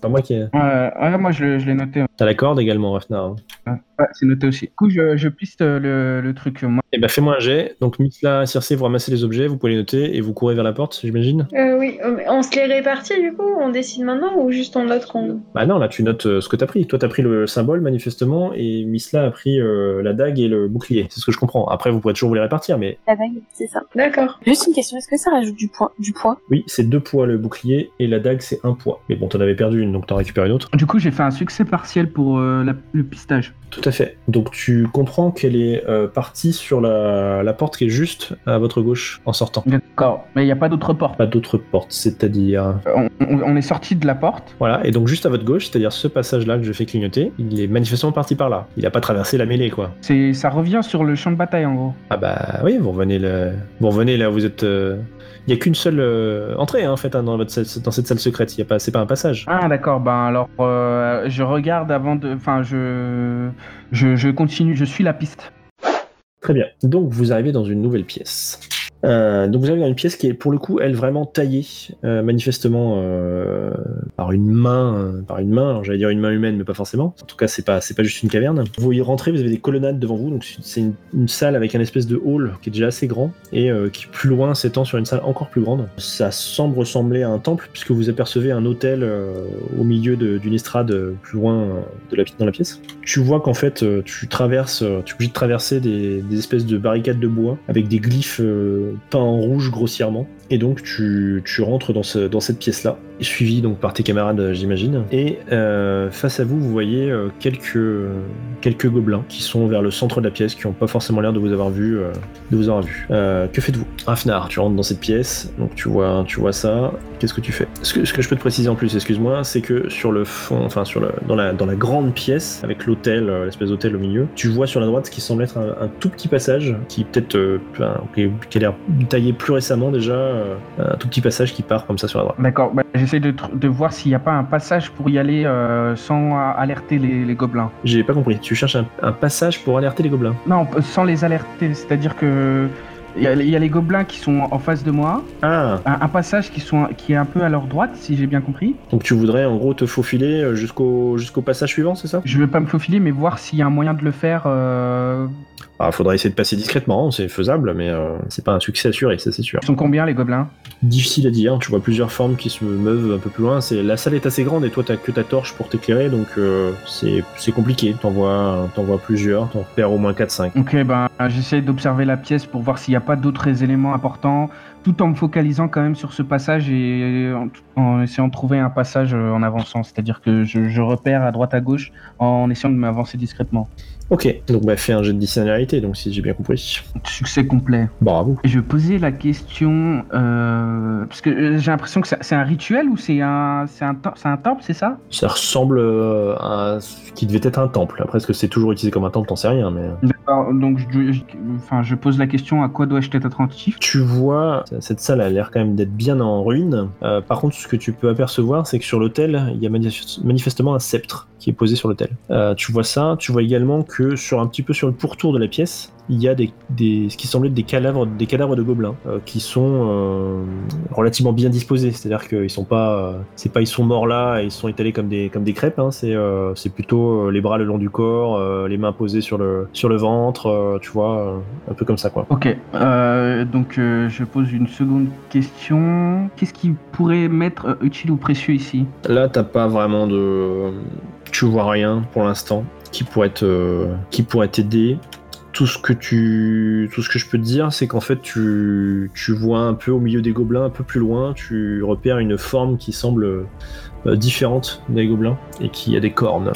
C: pas, moi qui. ai-
F: ouais, moi je, je l'ai noté.
C: T'as la corde également, Rafnar. hein.
F: Ouais, c'est noté aussi. Du coup, je, je piste le, le truc. Moi,
C: Eh ben, fais-moi un jet. Donc, Misla, Circé, vous ramassez les objets, vous pouvez les noter et vous courez vers la porte, j'imagine
A: euh, Oui, euh, on se les répartit du coup On décide maintenant ou juste on note.
C: Bah non, là, tu notes euh, ce que t'as pris. Toi, t'as pris le symbole, manifestement, et Misla a pris euh, la dague et le bouclier. C'est ce que je comprends. Après, vous pourrez toujours vous les répartir, mais
B: La dague, c'est ça.
A: D'accord.
B: Juste une question, est-ce que ça rajoute du poids, du poids?
C: Oui, c'est deux poids le bouclier et la dague, c'est un poids. Mais bon, t'en avais perdu une, donc t'en récupères une autre.
F: du coup, j'ai fait un succès partiel pour euh, la- le pistage.
C: Tout à fait. Donc, tu comprends qu'elle est euh, partie sur la, la porte qui est juste à votre gauche en sortant.
F: D'accord. Mais il n'y a pas d'autre porte.
C: Pas d'autre porte, c'est-à-dire.
F: On, on- on est sorti de la porte.
C: Voilà, et donc juste à votre gauche, c'est-à-dire ce passage-là que je fais clignoter, il est manifestement parti par là. Il a pas traversé la mêlée, quoi.
F: C'est, ça revient sur le champ de bataille en gros.
C: Ah bah oui, vous revenez là, vous revenez là, vous êtes. euh, Il y a qu'une seule euh, entrée hein, en fait hein, dans, votre salle- dans cette salle secrète. Il y a pas, c'est pas un passage.
F: Ah d'accord. Ben alors, euh, je regarde avant de. Enfin, je, je, je continue. Je suis la piste.
C: Très bien. Donc vous arrivez dans une nouvelle pièce. Euh, donc vous arrivez dans une pièce qui est pour le coup elle vraiment taillée euh, manifestement euh, par une main par une main. J'allais dire une main humaine mais pas forcément. En tout cas c'est pas c'est pas juste une caverne. Vous y rentrez vous avez des colonnades devant vous. Donc c'est une, salle avec un espèce de hall qui est déjà assez grand et qui plus loin s'étend sur une salle encore plus grande. Ça semble ressembler à un temple puisque vous apercevez un hôtel au milieu d'une estrade plus loin de la, dans la pièce. Tu vois qu'en fait tu traverses tu es obligé de traverser des espèces de barricades de bois avec des glyphes euh, peints en rouge grossièrement et donc tu, tu rentres dans, ce, dans cette pièce là suivi donc par tes camarades euh, j'imagine. Et euh, face à vous vous voyez euh, quelques quelques gobelins qui sont vers le centre de la pièce qui n'ont pas forcément l'air de vous avoir vu de vous avoir vu. Que faites-vous? Rafnar, tu rentres dans cette pièce, donc tu vois, tu vois ça. Qu'est-ce que tu fais? Ce que, ce que je peux te préciser en plus, excuse-moi, c'est que sur le fond, enfin sur le, dans la dans la grande pièce avec l'hôtel, l'espèce d'hôtel au milieu, tu vois sur la droite ce qui semble être un, un tout petit passage qui peut-être qui a l'air taillé plus récemment déjà, euh, un tout petit passage qui part comme ça sur la droite.
F: D'accord, bah, j'essaie de, voir s'il n'y a pas un passage pour y aller euh, sans alerter les, les gobelins.
C: J'ai pas compris. Tu cherches un, un passage pour alerter les gobelins?
F: Non, sans les alerter, c'est-à-dire que il y, a- il y a les gobelins qui sont en face de moi,
C: Ah,
F: un, un passage qui, sont, qui est un peu à leur droite, si j'ai bien compris.
C: donc tu voudrais en gros te faufiler euh, jusqu'au jusqu'au passage suivant, c'est ça?
F: Je veux pas me faufiler, mais voir s'il y a un moyen de le faire. euh,
C: Ah, faudrait essayer de passer discrètement, c'est faisable, mais euh, c'est pas un succès assuré, ça c'est sûr.
F: Ils sont combien les gobelins?
C: Difficile à dire, tu vois plusieurs formes qui se meuvent un peu plus loin. C'est la salle est assez grande et toi t'as que ta torche pour t'éclairer, donc euh, c'est compliqué. T'en vois, plusieurs, t'en repères au moins 4-5.
F: Ok, ben j'essaie d'observer la pièce pour voir s'il n'y a pas d'autres éléments importants, tout en me focalisant quand même sur ce passage et en, en essayant de trouver un passage euh, en avançant. C'est-à-dire que je, je repère à droite à gauche en essayant de m'avancer discrètement.
C: Ok, donc bah fais un jet de discernalité, donc si j'ai bien compris.
F: Succès complet.
C: Bravo.
F: Et je posais la question euh, parce que euh, j'ai l'impression que c'est un rituel ou c'est un un un temple, c'est ça?
C: Ça ressemble euh, à ce qui devait être un temple. Après, est-ce que c'est toujours utilisé comme un temple, t'en sais rien, mais.
F: D'accord. Donc je, je- enfin je pose la question à quoi dois-je être attentif?
C: Tu vois, cette salle a l'air quand même d'être bien en ruine. Euh, par contre, ce que tu peux apercevoir, c'est que sur l'autel, il y a manif- manifestement un sceptre qui est posé sur l'autel. Euh, tu vois ça. Tu vois également que sur un petit peu sur le pourtour de la pièce, il y a des, des ce qui semble être des cadavres, des cadavres de gobelins euh, qui sont euh, relativement bien disposés. C'est-à-dire qu'ils sont pas, euh, c'est pas ils sont morts là et ils sont étalés comme des comme des crêpes. Hein. C'est euh, c'est plutôt euh, les bras le long du corps, euh, les mains posées sur le sur le ventre. euh, tu vois, euh, un peu comme ça quoi.
F: Ok, euh, donc euh, je pose une seconde question. Qu'est-ce qui pourrait m'être euh, utile ou précieux ici?
C: Là, t'as pas vraiment de. Tu vois rien pour l'instant qui pourrait te... qui pourrait t'aider. Tout ce que tu, tout ce que je peux te dire, c'est qu'en fait, tu, tu vois un peu au milieu des gobelins, un peu plus loin, tu repères une forme qui semble euh, différente des gobelins et qui a des cornes.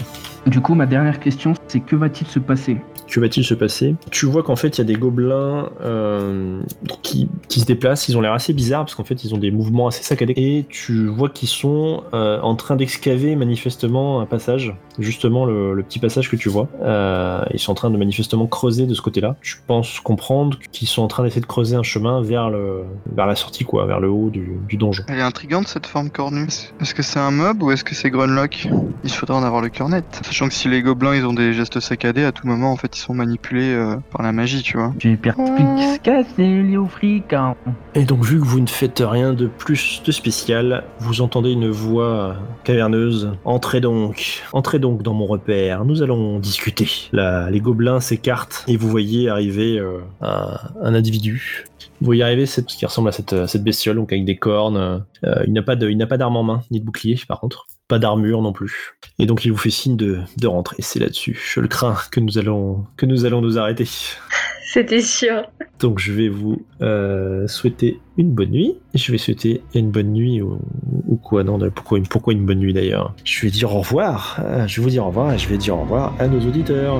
F: Du coup, ma dernière question, c'est que va-t-il se passer?
C: Que va-t-il se passer? Tu vois qu'en fait, il y a des gobelins euh, qui, qui se déplacent. Ils ont l'air assez bizarres parce qu'en fait, ils ont des mouvements assez saccadés. Et tu vois qu'ils sont euh, en train d'excaver manifestement un passage, justement le, le petit passage que tu vois. Euh, ils sont en train de manifestement creuser de ce côté-là. Tu penses comprendre qu'ils sont en train d'essayer de creuser un chemin vers, le, vers la sortie, quoi, vers le haut du, du donjon.
E: Elle est intrigante cette forme cornue. Est-ce que c'est un mob ou est-ce que c'est Grunlock Il faudrait en avoir le cœur net. Sachant que si les gobelins ils ont des gestes saccadés, à tout moment en fait ils sont manipulés euh, par la magie, tu vois.
F: J'ai perspicace et Léofric. hein.
C: Et donc, vu que vous ne faites rien de plus de spécial, vous entendez une voix caverneuse. Entrez donc, entrez donc dans mon repère, nous allons discuter. Là, les gobelins s'écartent et vous voyez arriver euh, un, un individu. Vous voyez arriver cette, ce qui ressemble à cette, à cette bestiole, donc avec des cornes. Euh, il n'a pas de- il n'a pas d'arme en main, ni de bouclier par contre. Pas d'armure non plus. Et donc il vous fait signe de, de rentrer. C'est là-dessus. Je le crains que nous allons, que nous allons nous arrêter.
A: C'était sûr.
C: Donc je vais vous euh, souhaiter une bonne nuit. Je vais souhaiter une bonne nuit ou, ou quoi non pourquoi, une- pourquoi une bonne nuit d'ailleurs Je vais dire au revoir. Euh, Je vais vous dire au revoir et je vais dire au revoir à nos auditeurs.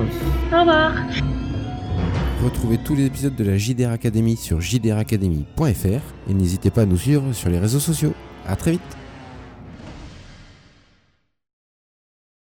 A: Au revoir.
G: Retrouvez tous les épisodes de la JDR Academy sur jdracademy.fr et n'hésitez pas à nous suivre sur les réseaux sociaux. À très vite